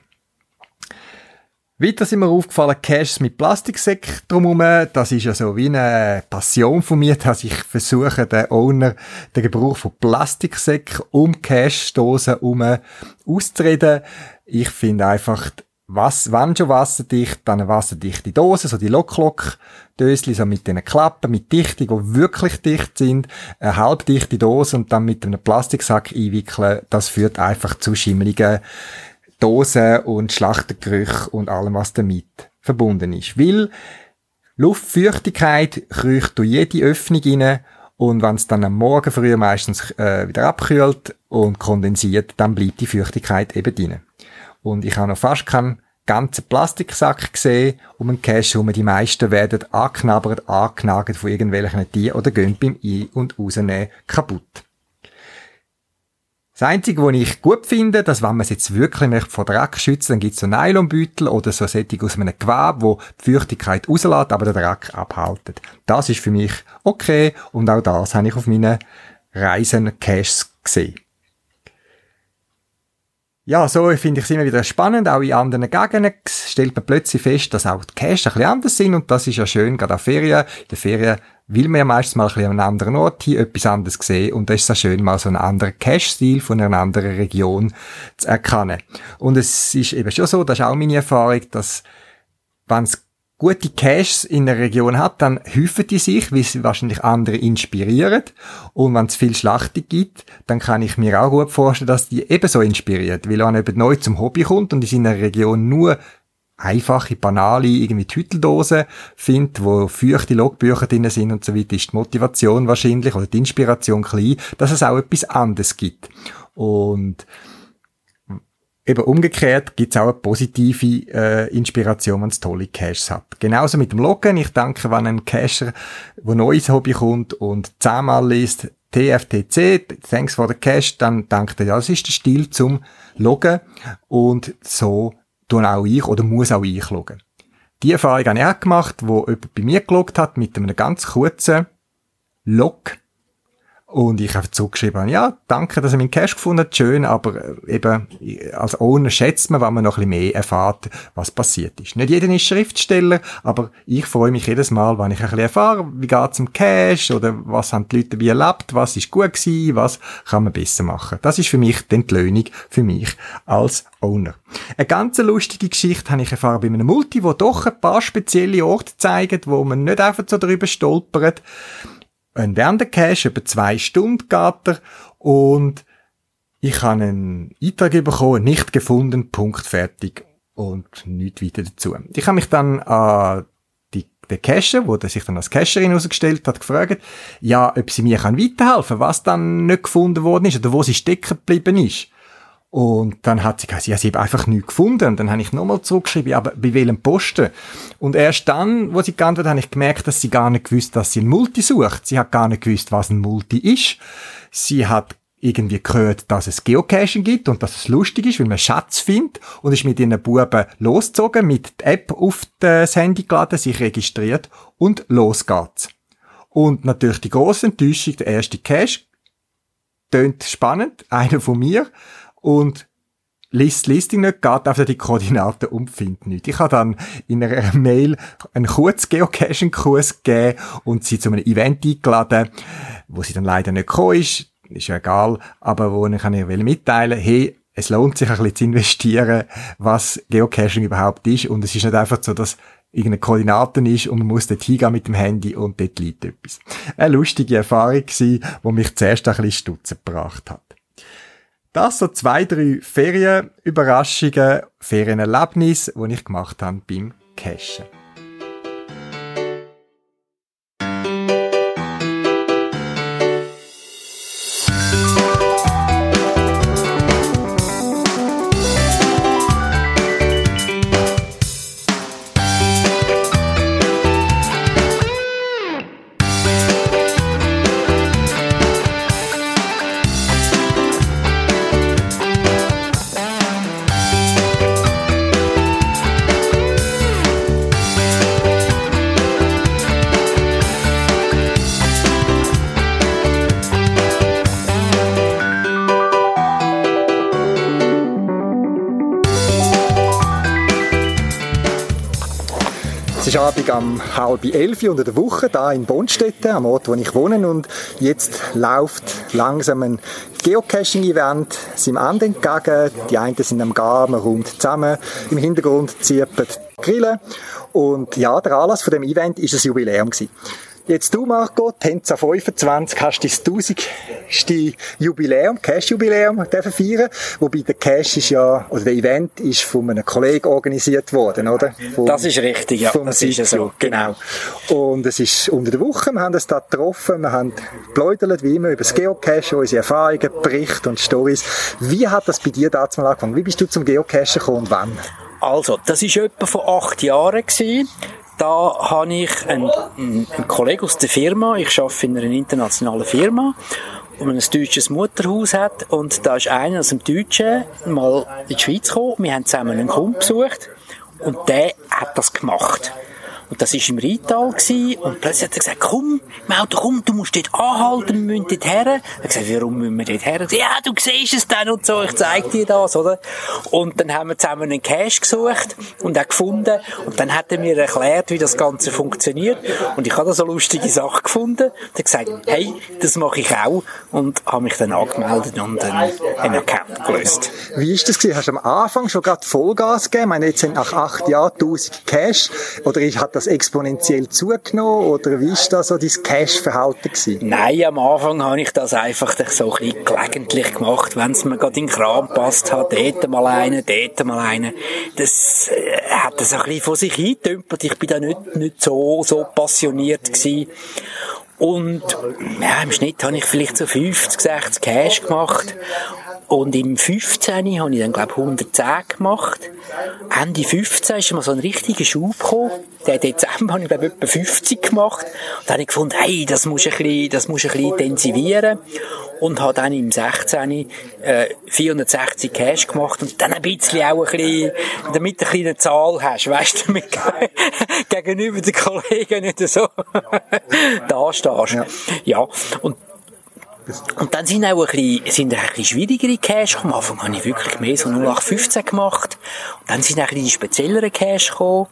Weiter sind mir aufgefallen, Caches mit Plastiksäcken drumherum. Das ist ja so wie eine Passion von mir, <laughs> dass ich versuche, den Owner den Gebrauch von Plastiksäcken um Cache-Dosen herum auszureden. Ich finde einfach, was, wenn schon wasserdicht, dann eine wasserdichte Dose, so die Lock-Lock-Dösli, so mit den Klappen, mit Dichtung, die wirklich dicht sind, eine halbdichte Dose und dann mit einem Plastiksack einwickeln, das führt einfach zu schimmeligen Dosen und Schlachtergerüche und allem, was damit verbunden ist. Weil Luftfeuchtigkeit kriecht durch jede Öffnung rein und wenn es dann am Morgen früh meistens äh, wieder abkühlt und kondensiert, dann bleibt die Feuchtigkeit eben drin. Und ich habe noch fast keinen ganzen Plastiksack gesehen um einen Cache herum. Die meisten werden angeknabbert, angenagelt von irgendwelchen Tieren oder gehen beim Ein- und Rausnehmen kaputt. Das Einzige, was ich gut finde, dass wenn man es jetzt wirklich möchte vor Dreck schützen dann gibt es so Nylonbeutel oder so Sättig aus einem Gewebe, wo die Feuchtigkeit rauslässt, aber den Dreck abhaltet. Das ist für mich okay und auch das habe ich auf meinen Reisen Caches gesehen. Ja, so finde ich es immer wieder spannend. Auch in anderen Gegenden stellt man plötzlich fest, dass auch die Caches ein bisschen anders sind und das ist ja schön, gerade an Ferien. In den Ferien will man ja meistens mal ein bisschen an einem anderen Ort hin, etwas anderes sehen und da ist es schön, mal so einen anderen Cache-Stil von einer anderen Region zu erkennen. Und es ist eben schon so, das ist auch meine Erfahrung, dass wenn es gute Caches in der Region hat, dann häufen die sich, weil sie wahrscheinlich andere inspirieren. Und wenn es viel Schlachtung gibt, dann kann ich mir auch gut vorstellen, dass die ebenso inspiriert. Weil wenn jemand neu zum Hobby kommt und in seiner Region nur einfache, banale, irgendwie die Hütteldose findet, wo feuchte Logbücher drin sind und so weiter, ist die Motivation wahrscheinlich oder die Inspiration klein, dass es auch etwas anderes gibt. Und eben umgekehrt gibt es auch eine positive äh, Inspiration, wenn es tolle Caches hat. Genauso mit dem Loggen. Ich denke, wenn ein Cacher, wo neues Hobby kommt und zehnmal liest, TFTC, thanks for the cache, dann denkt er, ja, das ist der Stil zum Loggen und so tun auch ich oder muss auch ich schauen. Die Erfahrung habe ich auch gemacht, wo jemand bei mir geloggt hat mit einem ganz kurzen Log und ich habe zurückgeschrieben, ja, danke, dass ihr meinen Cash gefunden habt, schön, aber äh, eben, als Owner schätzt man, wenn man noch ein bisschen mehr erfahrt, was passiert ist. Nicht jeder ist Schriftsteller, aber ich freue mich jedes Mal, wenn ich ein bisschen erfahre, wie geht's um Cash oder was haben die Leute wie erlebt, was ist gut gewesen, was kann man besser machen. Das ist für mich die Entlöhnung für mich als Owner. Eine ganz lustige Geschichte habe ich erfahren bei einem Multi, wo doch ein paar spezielle Orte zeigt, wo man nicht einfach so drüber stolpert ein Werdecache, etwa zwei Stunden geht er, und ich habe einen Eintrag bekommen, nicht gefunden, Punkt, fertig, und nichts weiter dazu. Ich habe mich dann an die, den Cacher, wo der sich dann als Cacherin herausgestellt hat, gefragt, ja, ob sie mir weiterhelfen kann, was dann nicht gefunden worden ist, oder wo sie stecken geblieben ist. Und dann hat sie gesagt, ja, sie hat einfach nichts gefunden. Und dann habe ich nochmal zurückgeschrieben, aber bei welchem Posten? Und erst dann, wo sie geantwortet hat, habe ich gemerkt, dass sie gar nicht gewusst, dass sie ein Multi sucht. Sie hat gar nicht gewusst, was ein Multi ist. Sie hat irgendwie gehört, dass es Geocaching gibt und dass es lustig ist, weil man Schatz findet und ist mit ihren Buben losgezogen, mit der App auf das Handy geladen, sich registriert und los geht's. Und natürlich die grosse Enttäuschung, der erste Cache, tönt spannend, <laughs> einer von mir, und liest Listing nicht, geht auf die Koordinaten und findet nichts. Ich habe dann in einer <laughs> Mail einen kurzen Geocaching-Kurs gegeben und sie zu einem Event eingeladen, wo sie dann leider nicht gekommen ist. Ist ja egal, aber wo ich ihr mitteilen hey, es lohnt sich ein bisschen zu investieren, was Geocaching überhaupt ist und es ist nicht einfach so, dass irgendeine Koordinaten ist und man muss dort hingehen mit dem Handy und dort liegt etwas. Eine lustige Erfahrung gewesen, die mich zuerst ein bisschen stutzen gebracht hat. Das so zwei, drei Ferienüberraschungen, Ferienerlebnisse, die ich gemacht habe beim Cashen. Um halb elf unter der Woche, da in Bonstetten, am Ort, wo ich wohne. Und jetzt läuft langsam ein Geocaching-Event seinem Ende entgegen. Die einen sind am Garen, man räumt zusammen. Im Hintergrund zirpen Grillen. Und ja, der Anlass von dem Event ist ein Jubiläum gewesen. Jetzt du, Marco, Tenza 25, hast dein 1000. Jubiläum, Cash-Jubiläum feiern. Wobei der Cash ist ja, oder der Event ist von einem Kollegen organisiert worden, oder? Vom, das ist richtig, ja. Das ist ja so, genau. Und es ist unter der Woche, wir haben uns da getroffen, wir haben pläudert, wie immer, über das Geocache, unsere Erfahrungen, Berichte und Stories. Wie hat das bei dir damals mal angefangen? Wie bist du zum Geocachen gekommen und wann? Also, das ist etwa vor acht Jahren gewesen da habe ich einen, einen, Kollegen aus der Firma, ich arbeite in einer internationalen Firma, man ein deutsches Mutterhaus hat. Und da ist einer aus dem Deutschen mal in die Schweiz gekommen, wir haben zusammen einen Kunden besucht. Und der hat das gemacht. Und das war im Rital gewesen, und plötzlich hat er gesagt, komm, im Auto, komm, du musst dort anhalten, wir müssen dort her. Er hat gesagt, warum müssen wir dort her? Gesagt, ja, du siehst es dann und so, ich zeig dir das, oder? Und dann haben wir zusammen einen Cache gesucht und auch gefunden und dann hat er mir erklärt, wie das Ganze funktioniert und ich habe da so lustige Sache gefunden und hat gesagt, hey, das mache ich auch und habe mich dann angemeldet und einen, einen Account gelöst. Wie ist das gewesen? Hast du am Anfang schon gerade Vollgas gegeben? Ich meine, jetzt sind nach acht Jahren 1000 Cash oder das exponentiell zugenommen oder wie ist das so dein Cash-Verhalten? Nein, am Anfang habe ich das einfach so ein bisschen gelegentlich gemacht, wenn es mir gerade in den Kram passt hat, dort mal einen, dort mal einen. Das äh, hat das ein bisschen vor sich hingedümpelt. Ich bin da nicht, nicht so, so passioniert gewesen. Und ja, im Schnitt habe ich vielleicht so 50, 60 Cash gemacht. Und im 15. habe ich dann, glaube ich, 110 gemacht. Ende 15 ist mal so ein richtiger Schub gekommen. Der Dezember habe ich, glaube ich, etwa 50 gemacht. Und dann habe ich gefunden, hey, das muss ich ein bisschen, das muss ein bisschen intensivieren. Und habe dann im 16. Äh, 460 Cash gemacht. Und dann ein bisschen auch ein bisschen, damit du eine kleine Zahl hast, weißt du, damit <laughs> gegenüber den Kollegen nicht so <laughs> da stehst. Ja. ja. Und und dann sind auch ein bisschen, sind ein bisschen schwierigere Cash gekommen. Am Anfang habe ich wirklich mehr so 0815 gemacht. Und dann sind auch ein bisschen speziellere Cash gekommen.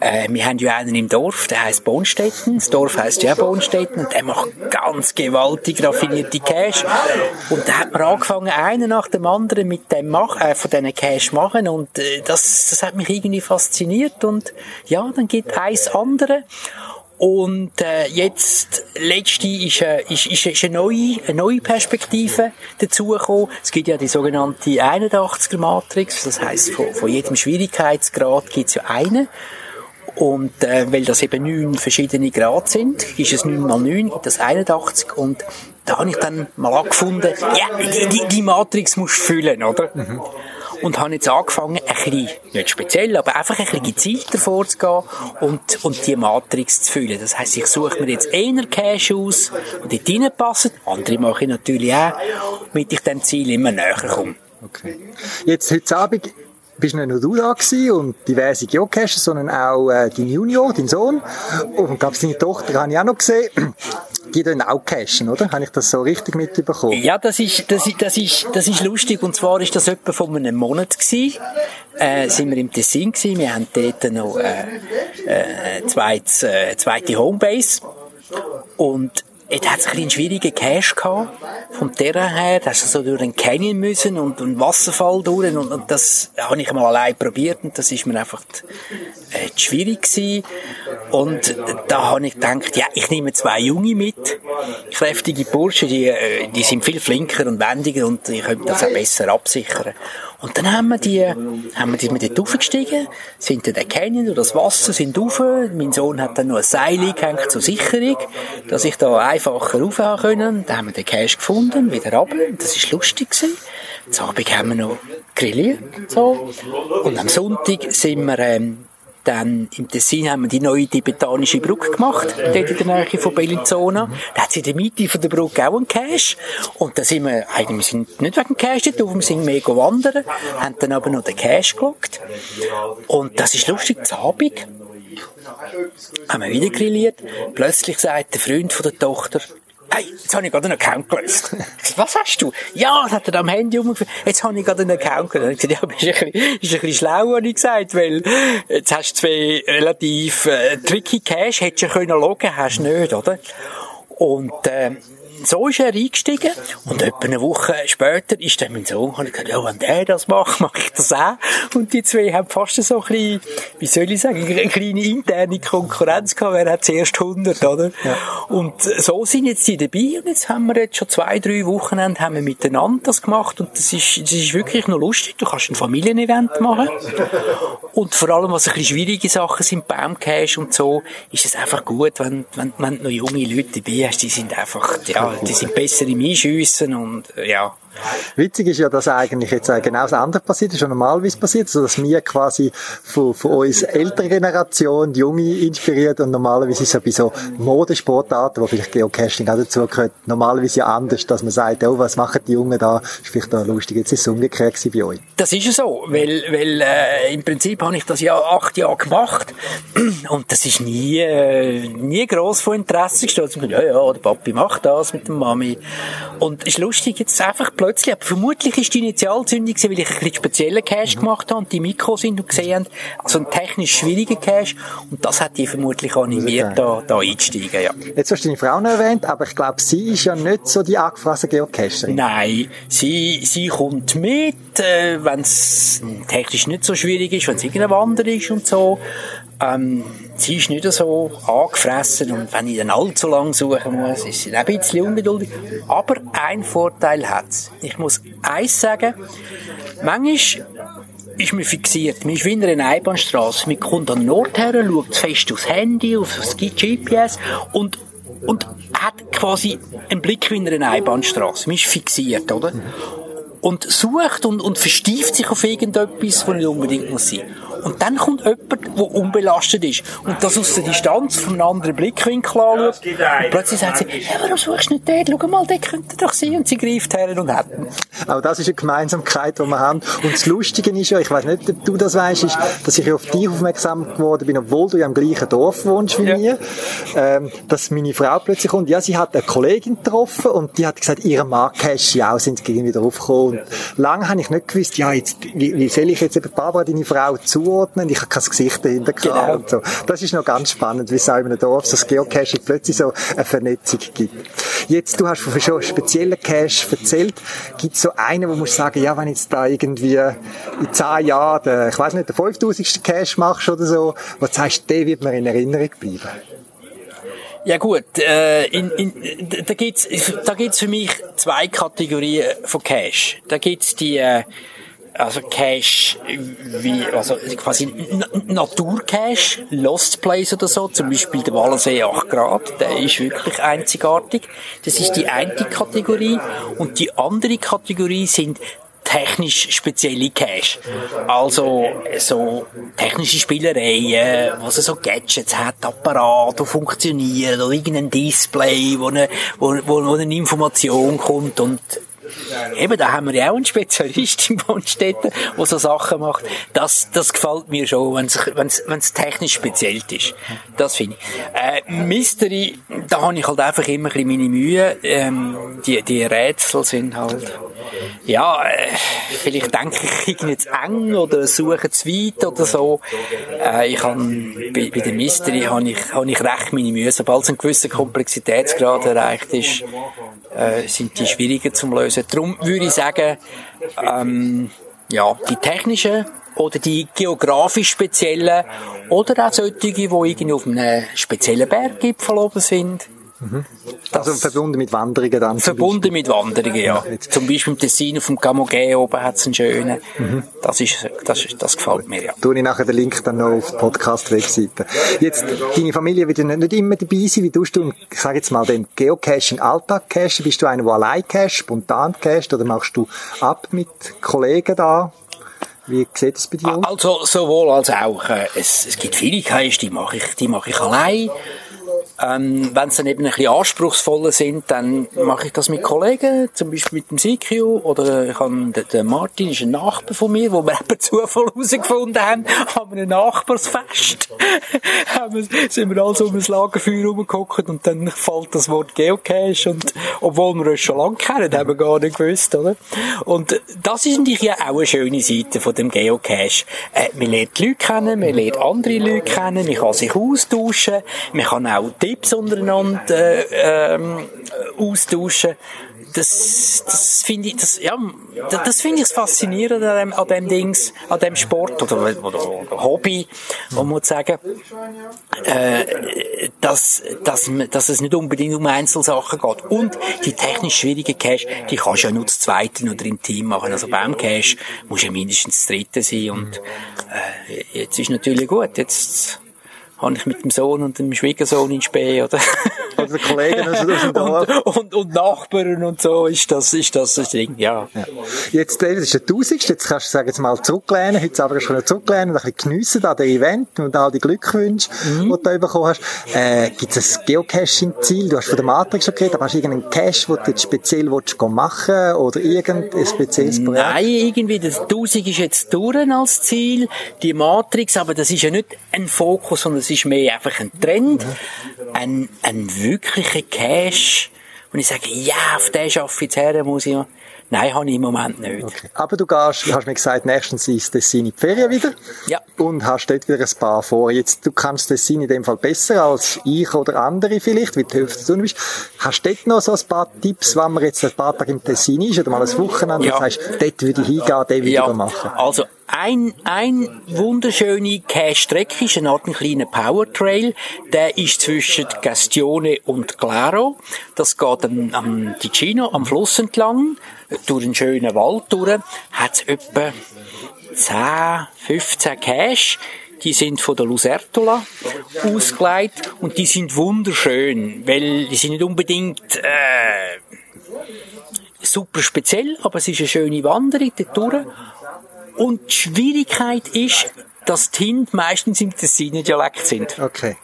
Äh, wir haben ja einen im Dorf, der heisst Bonstetten. Das Dorf heisst ja Bonstetten. Und der macht ganz gewaltig raffinierte Cash. Und da hat man angefangen, einen nach dem anderen mit dem Mach äh, von diesen Cash machen. Und äh, das, das hat mich irgendwie fasziniert. Und ja, dann geht eins andere. Und äh, jetzt, letzte ist, äh, ist, ist, ist eine, neue, eine neue Perspektive dazugekommen. Es gibt ja die sogenannte 81er-Matrix, das heißt von, von jedem Schwierigkeitsgrad gibt es ja eine. Und äh, weil das eben neun verschiedene Grad sind, ist es 9 mal 9, das 81. Und da habe ich dann mal angefunden, ja, die, die, die Matrix musst du füllen, oder? Mhm und habe jetzt angefangen, ein bisschen, nicht speziell, aber einfach ein bisschen gezielter vorzugehen und, und die Matrix zu füllen. Das heisst, ich suche mir jetzt einer Cache aus, die dort reinpassen. Andere mache ich natürlich auch, damit ich dem Ziel immer näher komme. Okay. Jetzt heute Abend bist nicht nur du da gewesen und diverse Geocacher, sondern auch äh, dein Junior, dein Sohn. Und gab es deine Tochter, habe ich auch noch gesehen. <clears throat> Die dann auch cachen, oder? Habe ich das so richtig mitbekommen? Ja, das ist, das ist, das ist, das ist lustig. Und zwar ist das etwa vor einem Monat gewesen. Äh, sind wir im Tessin gewesen. Wir haben dort noch, äh, äh, zweites, äh, zweite Homebase. Und Jetzt hat es ein einen schwierigen Cache gehabt. Vom Terrain her, da hast so durch einen Canyon müssen und einen Wasserfall durch und, und das habe ich mal allein probiert und das ist mir einfach äh, schwierig gewesen. Und da habe ich gedacht, ja, ich nehme zwei Junge mit, kräftige Burschen, die, äh, die sind viel flinker und wendiger und ich könnte das auch besser absichern. Und dann haben wir die, haben wir die mit dort aufgestiegen, sind dann den Canyon durch das Wasser, sind rauf. Mein Sohn hat dann noch ein Seil gehängt zur Sicherung, dass ich da einfacher rauf können. Dann haben wir den Cache gefunden, wieder runter. Das war lustig gewesen. Am Abend haben wir noch grilliert, so. Und am Sonntag sind wir, ähm, dann im Tessin haben wir die neue tibetanische Brücke gemacht, dort in der Nähe von Bellinzona. Da hat sie in der Mitte von der Brücke auch einen Cache. Und da sind wir, eigentlich, wir sind nicht wegen Cache dort wir sind mehr wandern, haben dann aber noch den Cache gelockt. Und das ist lustig, zu Abend haben wir wieder grilliert. Plötzlich sagt der Freund von der Tochter, hey, jetzt habe ich gerade einen Account gelöst. <laughs> Was hast du? Ja, das hat er am Handy umgeführt. Jetzt habe ich gerade einen Account gelöst. Ich gesagt, ja, bist ein bisschen, ein bisschen schlau, habe ich gesagt, weil jetzt hast du zwei relativ äh, tricky Cash, hättest du können loggen, hast du nicht, oder? Und, äh, so ist er eingestiegen und etwa eine Woche später ist dann mein Sohn und ich gesagt, ja, wenn der das macht, <laughs> mache ich das auch. Und die zwei haben fast so ein bisschen, wie soll ich sagen, eine kleine interne Konkurrenz gehabt, wer hat zuerst 100, oder? Ja. Und so sind jetzt die dabei und jetzt haben wir jetzt schon zwei, drei Wochenende haben wir miteinander das gemacht und das ist, das ist wirklich noch lustig. Du kannst ein Familienevent machen und vor allem, was ein bisschen schwierige Sachen sind, Baumcache und so, ist es einfach gut, wenn, wenn, wenn du noch junge Leute dabei hast, die sind einfach, ja, die sind besser im Einschiessen und ja, Witzig ist ja, dass eigentlich jetzt genau das andere passiert ist, schon normalerweise passiert, so dass wir quasi von, von uns ältere Generation, die Junge inspiriert und normalerweise ist es ja bei so Modesportarten, wo vielleicht Geocaching auch dazu gehört, normalerweise ja anders, dass man sagt, oh, was machen die Jungen da, ist vielleicht da lustig. Jetzt ist es umgekehrt bei euch. Das ist ja so, weil, weil äh, im Prinzip habe ich das ja acht Jahre gemacht <clears throat> und das ist nie, äh, nie gross von Interesse gestellt. Ja, ja, der Papi macht das mit der Mami. Und es ist lustig, jetzt einfach plötzlich, aber vermutlich ist die Initialzündung weil ich ein bisschen speziellen Cache mhm. gemacht habe und die Mikro sind und gesehen haben, also ein technisch schwieriger Cache und das hat die vermutlich animiert, da, da einzusteigen, ja. Jetzt hast du deine Frau noch erwähnt, aber ich glaube, sie ist ja nicht so die angefressene Geocacherin. Nein, sie, sie kommt mit, äh, wenn es technisch nicht so schwierig ist, wenn es irgendeine Wanderung ist und so, ähm, sie ist nicht so angefressen und wenn ich dann allzu lang suchen muss, ist sie ein bisschen ungeduldig. Aber ein Vorteil hat. Ich muss eins sagen, manchmal ist man fixiert. Man ist wie in einer Einbahnstraße. Man kommt an den Ort her, schaut fest aufs Handy, auf das GPS und, und hat quasi einen Blick wie in einer Einbahnstraße. Man ist fixiert, oder? Und sucht und, und verstieft sich auf irgendetwas, was nicht unbedingt muss sein. Und dann kommt jemand, der unbelastet ist und das aus der Distanz von einem anderen Blickwinkel anschaut. Und plötzlich sagt sie, ja, warum suchst du nicht den? Schau mal, der könnte doch sein. Und sie greift her und hat ihn. Auch das ist eine Gemeinsamkeit, die wir haben. Und das Lustige ist ja, ich weiß nicht, ob du das weißt, ist, dass ich auf dich aufmerksam geworden bin, obwohl du ja im gleichen Dorf wohnst wie ja. mir, ähm, dass meine Frau plötzlich kommt, ja, sie hat eine Kollegin getroffen und die hat gesagt, ihre Marke Cashy auch sind gegen wieder aufgekommen. Und lange habe ich nicht gewusst, ja, jetzt, wie, wie soll ich jetzt eben Barbara, deine Frau, zu zuordnen, ich habe kein Gesicht dahinter genau. und so. Das ist noch ganz spannend, wie es auch in einem Dorf so das Geocaching plötzlich so eine Vernetzung gibt. Jetzt, du hast von schon speziellen Cache erzählt. Gibt so einen, wo du sagen, ja, wenn jetzt da irgendwie in zehn Jahren, der, ich weiß nicht, der 5000. Cache machst oder so, du sagst, der wird mir in Erinnerung bleiben? Ja gut, äh, in, in, da gibt's da gibt's für mich zwei Kategorien von Cache. Da gibt's die äh, also Cache wie, also quasi Naturcache, Lost Place oder so, zum Beispiel der Wallensee 8 Grad, der ist wirklich einzigartig. Das ist die eine Kategorie. Und die andere Kategorie sind technisch spezielle Cache. Also, so technische Spielereien, wo es so Gadgets hat, Apparate, die funktionieren, oder irgendein Display, wo eine, wo, wo eine Information kommt und eben, da haben wir ja auch einen Spezialist in Bonstetten, der so Sachen macht. Das, das gefällt mir schon, wenn es, technisch speziell ist. Das finde ich. Äh, Mystery, da habe ich halt einfach immer ein bisschen meine Mühe. Ähm, die, die Rätsel sind halt, ja, äh, vielleicht denke ich irgendwie zu eng oder suche zu weit oder so. Äh, ich habe, bei, bei der Mystery habe ich, habe ich recht meine Mühe. Sobald es einen gewissen Komplexitätsgrad erreicht ist, äh, sind die schwieriger zum Lösen. Darum würde ich sagen, ähm, ja, die technischen oder die geografisch speziellen oder auch solche, die irgendwie auf einem speziellen Berggipfel oben sind. Mhm. Also verbunden mit Wanderungen dann? Verbunden mit Wanderungen, ja. ja. Zum Beispiel im Tessin auf dem Gamogé oben hat es einen schönen. Mhm. Das, ist, das, ist, das gefällt mir, ja. Tue ich nachher den Link dann noch auf die Podcast-Webseite. Jetzt, deine Familie wird ja nicht immer dabei sein. Wie tust du, ich sage jetzt mal, den Geocaching Alltag cachen? Bist du einer, der allein cachst, spontan cachst, oder machst du ab mit Kollegen da? Wie sieht es bei dir aus? Also, sowohl als auch. Äh, es, es gibt viele Caches, die mache ich, die mache ich allein. Ähm, Wenn es dann eben ein bisschen anspruchsvoller sind, dann mache ich das mit Kollegen, zum Beispiel mit dem CQ oder ich habe, der, Martin ist ein Nachbar von mir, wo wir <laughs> eben Zufall herausgefunden haben, haben wir ein Nachbarsfest. <laughs> sind wir also um ein Lagerfeuer rumgeguckt und dann fällt das Wort Geocache und obwohl wir uns schon lange kennen, haben wir gar nicht gewusst, oder? Und das ist natürlich auch eine schöne Seite von dem Geocache. Äh, man lernt Leute kennen, man lernt andere Leute kennen, man kann sich austauschen, man kann auch Tipps untereinander äh, ähm, austauschen. Das, das finde ich, das, ja, das, das finde ich faszinierend an dem, an dem Dings, an dem Sport oder, oder, oder Hobby, man muss sagen, äh, dass, dass, dass es nicht unbedingt um Einzelsachen geht. Und die technisch schwierigen Cache, die kannst du ja nur zu zweiten oder im Team machen. Also beim Cache muss ja mindestens dritte sein und äh, jetzt ist natürlich gut, jetzt habe ich mit dem Sohn und dem Schwiegersohn in Spee, oder? <laughs> Oder Kollegen aus dem Dorf. Und, und, und Nachbarn und so ist das, ist das ein Ding, ja. ja. Jetzt, das ist der Tausendste, jetzt kannst du, sagen jetzt mal, zurücklehnen, heute Abend du zurücklehnen und ein bisschen geniessen an dem Event und all die Glückwünsche, mhm. die du da bekommen hast. Äh, gibt es ein Geocaching-Ziel? Du hast von der Matrix schon geredet, aber hast du irgendeinen Cache, den du jetzt speziell willst machen oder irgendein spezielles Projekt? Nein, irgendwie, das Tausend ist jetzt durch als Ziel, die Matrix, aber das ist ja nicht ein Fokus, sondern es ist mehr einfach ein Trend, mhm. ein, ein wirklicher Cash, und ich sage, ja, auf den schaffe ich jetzt her, muss ich Nein, habe ich im Moment nicht. Okay. Aber du gehst, hast mir gesagt, nächstens ins Tessin in die Ferien wieder. Ja. Und hast dort wieder ein paar vor. Jetzt, du kannst Tessin in dem Fall besser als ich oder andere vielleicht, wie du Hälfte du bist. Hast du dort noch so ein paar Tipps, wenn man jetzt ein paar Tage im Tessin ist oder mal ein Wochenende ja. sagst, dort würde ich hingehen, den würde ja. ich machen? Also, ein, ein wunderschöne Cache-Strecke ist eine Art ein kleiner Powertrail. Der ist zwischen Gastione und Claro. Das geht am, am Ticino, am Fluss entlang durch einen schönen Wald durch, hat etwa 10, 15 Cache. Die sind von der Lucertola ausgelegt und die sind wunderschön, weil die sind nicht unbedingt äh, super speziell, aber es ist eine schöne Wanderung dort durch. Und die Schwierigkeit ist, dass die Hunde meistens im Tessiner Dialekt sind. Okay.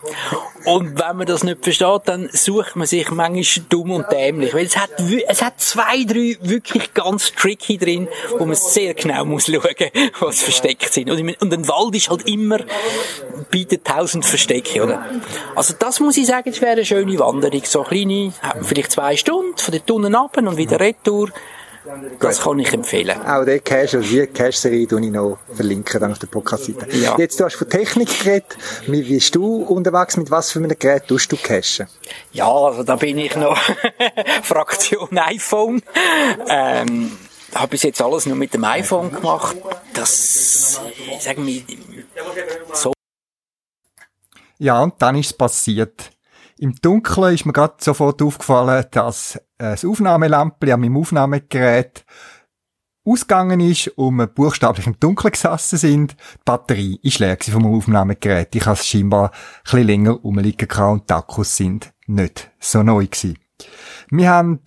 Und wenn man das nicht versteht, dann sucht man sich manchmal dumm und dämlich. Weil es hat, es hat zwei, drei wirklich ganz tricky drin, wo man sehr genau muss schauen, <laughs> was versteckt sind. Und, und ein Wald ist halt immer, bietet tausend Verstecke, oder? Also das muss ich sagen, es wäre eine schöne Wanderung. So kleine, vielleicht zwei Stunden, von der Tunnel ab und wieder retour. Das kann ich empfehlen. Auch den Cache, also die Cache-Serie tue ich noch verlinken dann auf der Podcast-Seite. Ja. Jetzt, du hast von Technik geredet. Wie bist du unterwegs? Mit was für einem Gerät tust du cachen? Ja, also da bin ich noch <laughs> Fraktion iPhone. Ähm, habe bis jetzt alles nur mit dem iPhone gemacht. Das, sagen wir, so. Ja, und dann ist es passiert. Im Dunkeln ist mir gerade sofort aufgefallen, dass das Aufnahmelampel an meinem Aufnahmegerät ausgegangen ist und wir buchstäblich im Dunkeln gesessen sind. Die Batterie ist leer vom Aufnahmegerät. Ich habe es scheinbar ein länger rumliegen und die Akkus sind nicht so neu gewesen. Wir haben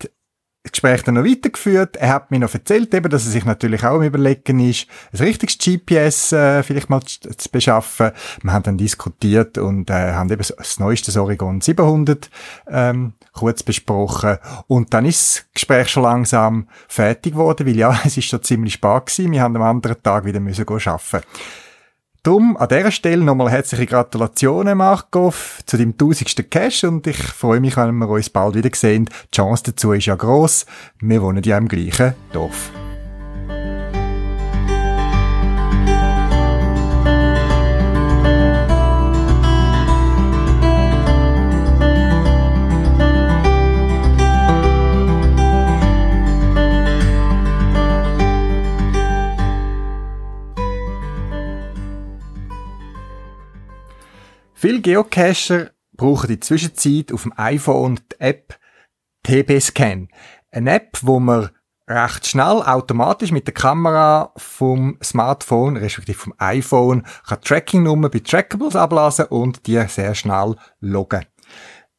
Gespräch dann noch weitergeführt. Er hat mir noch erzählt, eben, dass er sich natürlich auch im Überlegen ist, ein richtiges GPS äh, vielleicht mal zu, zu, beschaffen. Wir haben dann diskutiert und äh, haben eben das neueste Oregon 700 ähm, kurz besprochen. Und dann ist das Gespräch schon langsam fertig geworden, weil ja, <laughs> es ist schon ziemlich spät gewesen. Wir haben am anderen Tag wieder müssen gehen arbeiten. Drum an dieser Stelle nochmal herzliche Gratulationen, Markov, zu deinem tausendsten Cash und ich freue mich, wenn wir uns bald wieder sehen. Die Chance dazu ist ja gross. Wir wohnen ja im gleichen Dorf. Viele Geocacher brauchen in der Zwischenzeit auf dem iPhone die App TB-Scan. Eine App, wo man recht schnell automatisch mit der Kamera vom Smartphone, respektive vom iPhone, kann Tracking-Nummer bei Trackables ablassen und die sehr schnell loggen.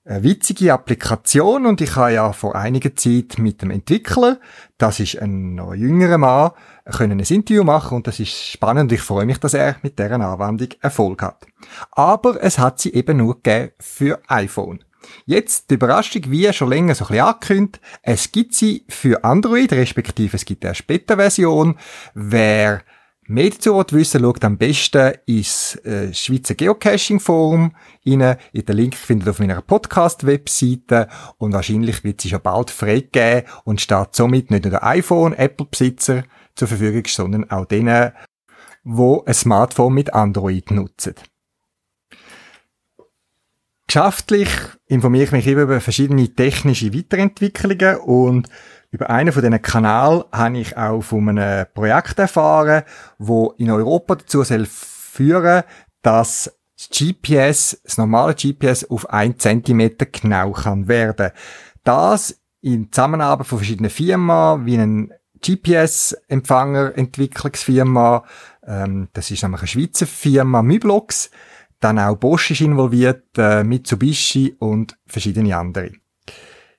Eine witzige Applikation und ich habe ja vor einiger Zeit mit dem Entwickler, das ist ein noch jüngerer Mann, können ein Interview machen und das ist spannend. Ich freue mich, dass er mit deren Anwendung Erfolg hat. Aber es hat sie eben nur gegeben für iPhone. Jetzt die Überraschung, wie schon länger so ein bisschen angekündigt, es gibt sie für Android, respektive es gibt eine Beta-Version. Wer mehr dazu wissen schaut am besten ins äh, Schweizer Geocaching Forum rein. Den Link findet ihr auf meiner Podcast-Webseite und wahrscheinlich wird sie schon bald freigegeben und steht somit nicht nur der iPhone, Apple-Besitzer, zur Verfügung, sondern auch denen, wo ein Smartphone mit Android nutzen. Geschäftlich informiere ich mich über verschiedene technische Weiterentwicklungen und über einen von diesen Kanälen habe ich auch von einem Projekt erfahren, wo in Europa dazu soll führen, dass das GPS, das normale GPS auf ein Zentimeter genau kann werden. Das in Zusammenarbeit von verschiedenen Firmen, wie ein GPS-Empfänger, Entwicklungsfirma. Ähm, das ist nämlich eine Schweizer Firma, Myblox. Dann auch Bosch ist involviert, äh, Mitsubishi und verschiedene andere.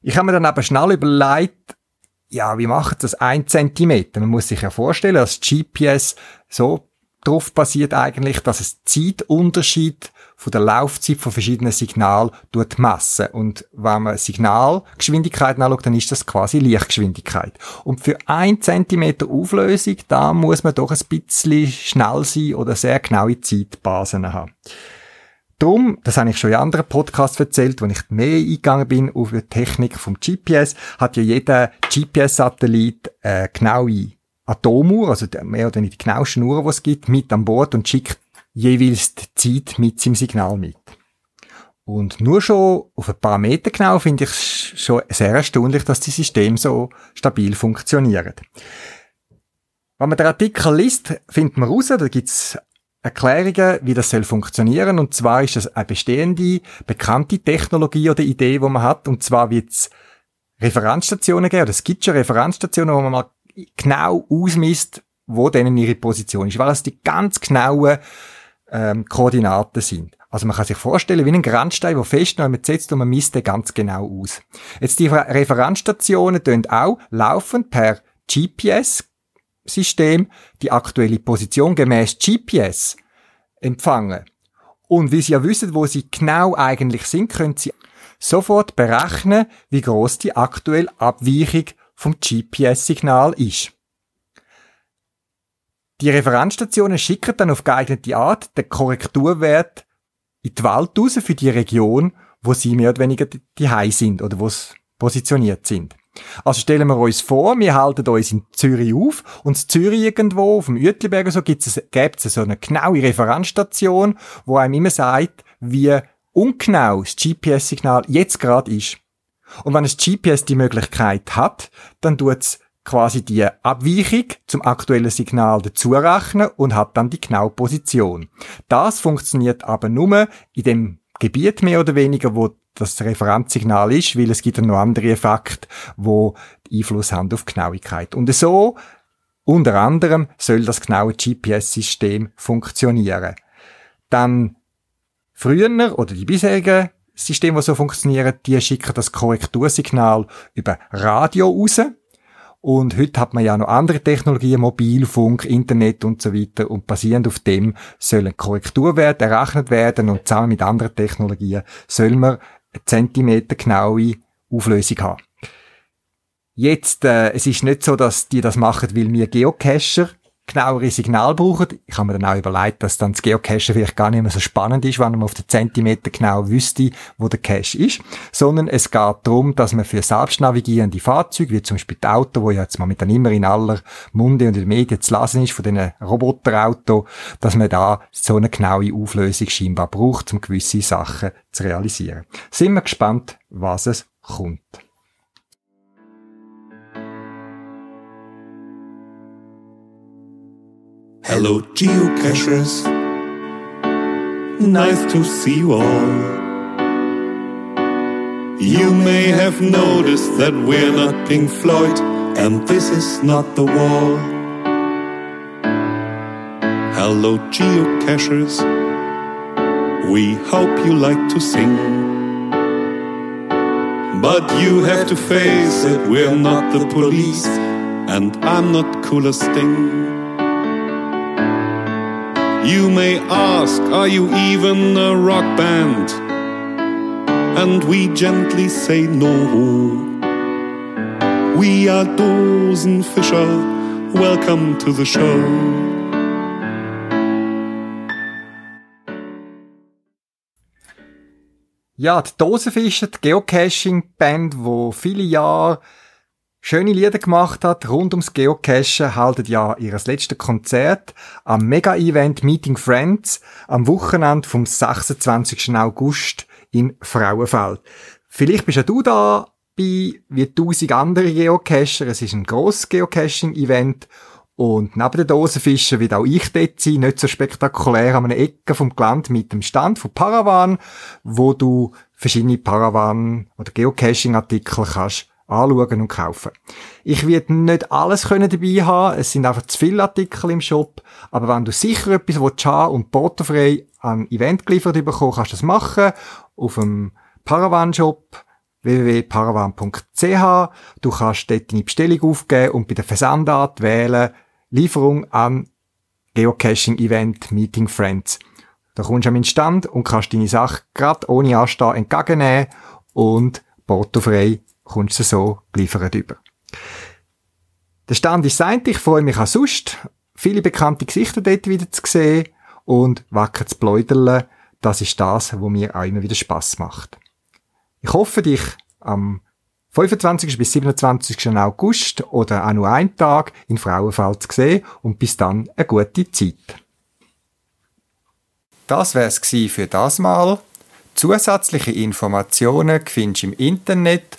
Ich habe mir dann aber schnell überlegt, ja, wie macht das ein Zentimeter? Man muss sich ja vorstellen, dass GPS so drauf basiert eigentlich, dass es Zeitunterschied von der Laufzeit von verschiedenen Signalen messen. Und wenn man Signalgeschwindigkeit anschaut, dann ist das quasi Lichtgeschwindigkeit. Und für ein Zentimeter Auflösung, da muss man doch ein bisschen schnell sein oder sehr genaue Zeitbasen haben. Drum, das habe ich schon in anderen Podcasts erzählt, wo ich mehr eingegangen bin auf die Technik vom GPS, hat ja jeder GPS-Satellit äh, genaue Atomuhr, also mehr oder weniger die genauesten Uhren, die es gibt, mit an Bord und schickt jeweils die Zeit mit seinem Signal mit. Und nur schon auf ein paar Meter genau finde ich schon sehr erstaunlich, dass die Systeme so stabil funktionieren. Wenn man den Artikel liest, findet man raus, da gibt's Erklärungen, wie das soll funktionieren. Und zwar ist das eine bestehende, bekannte Technologie oder Idee, die man hat. Und zwar wird es Referenzstationen geben, oder es gibt schon Referenzstationen, wo man mal genau ausmisst, wo denen ihre Position ist, weil es die ganz genauen ähm, Koordinaten sind. Also man kann sich vorstellen, wie ein Grenzstein, der fest noch setzt und man misst den ganz genau aus. Jetzt die Referenzstationen tun auch laufend per GPS-System die aktuelle Position gemäß GPS empfangen. Und wie Sie ja wissen, wo Sie genau eigentlich sind, können Sie sofort berechnen, wie groß die aktuelle Abweichung vom GPS-Signal ist. Die Referenzstationen schicken dann auf geeignete Art den Korrekturwert in die Welt raus für die Region, wo sie mehr oder weniger die sind oder wo sie positioniert sind. Also stellen wir uns vor, wir halten uns in Zürich auf und in Zürich irgendwo auf dem Uetliberg so gibt es, so eine genaue Referenzstation, wo einem immer sagt, wie ungenau das GPS-Signal jetzt gerade ist. Und wenn das GPS die Möglichkeit hat, dann tut es quasi die Abweichung zum aktuellen Signal dazu rechnen und hat dann die genaue Position. Das funktioniert aber nur in dem Gebiet mehr oder weniger, wo das Referenzsignal ist, weil es gibt noch andere Effekte, wo Einfluss haben auf Genauigkeit. Und so, unter anderem, soll das genaue GPS-System funktionieren. Dann früher oder die bisherigen Systeme, die so funktionieren, die schicken das Korrektursignal über Radio raus. Und heute hat man ja noch andere Technologien, Mobilfunk, Internet und so weiter. Und basierend auf dem sollen Korrekturwerte errechnet werden und zusammen mit anderen Technologien soll man Zentimeter genaue Auflösung haben. Jetzt, äh, es ist nicht so, dass die das machen, weil wir Geocacher genauere Signal brauchen. Ich habe mir dann auch überlegt, dass dann das Geocachen vielleicht gar nicht mehr so spannend ist, wenn man auf den Zentimeter genau wüsste, wo der Cache ist, sondern es geht darum, dass man für selbstnavigierende Fahrzeuge, wie zum Beispiel das Auto, wo ja jetzt mal mit dann immer in aller Munde und in den Medien zu lesen ist, von diesen Roboterauto, dass man da so eine genaue Auflösung scheinbar braucht, um gewisse Sachen zu realisieren. Sind wir gespannt, was es kommt. Hello, geocachers. Nice to see you all. You may have noticed that we're not Pink Floyd, and this is not the wall. Hello, geocachers. We hope you like to sing. But you have to face it, we're not the police, and I'm not cool as Sting. You may ask, are you even a rock band? And we gently say no. We are Dosenfischer, welcome to the show. Ja, die Dosenfischer, die Geocaching-Band, wo viele Jahre schöne Lieder gemacht hat rund ums Geocachen, haltet ja ihr letztes Konzert am Mega-Event Meeting Friends am Wochenende vom 26. August in Frauenfeld. Vielleicht bist ja du da bei wie tausend andere Geocacher. Es ist ein grosses Geocaching-Event und neben den Dosenfischen wird auch ich dort sein, nicht so spektakulär, an einer Ecke vom Gelände mit dem Stand von Paravan, wo du verschiedene Paravan- oder Geocaching-Artikel kannst anschauen und kaufen. Ich werde nicht alles können dabei haben, es sind einfach zu viele Artikel im Shop, aber wenn du sicher etwas willst haben und portofrei an Event geliefert bekommen, kannst du das machen auf dem Paravan-Shop www.paravan.ch. Du kannst dort deine Bestellung aufgeben und bei der Versandart wählen Lieferung an Geocaching Event Meeting Friends. Da kommst du an meinen Stand und kannst deine Sache gerade ohne Anstehen entgegennehmen und portofrei kommst du so geliefert über. Der Stand ist sein, ich freue mich auch sonst, viele bekannte Gesichter dort wieder zu sehen und wacker zu bläudeln. Das ist das, was mir auch immer wieder Spass macht. Ich hoffe, dich am 25. bis 27. August oder auch nur einen Tag in Frauenfeld zu sehen und bis dann eine gute Zeit. Das wär's für das Mal. Zusätzliche Informationen findest du im Internet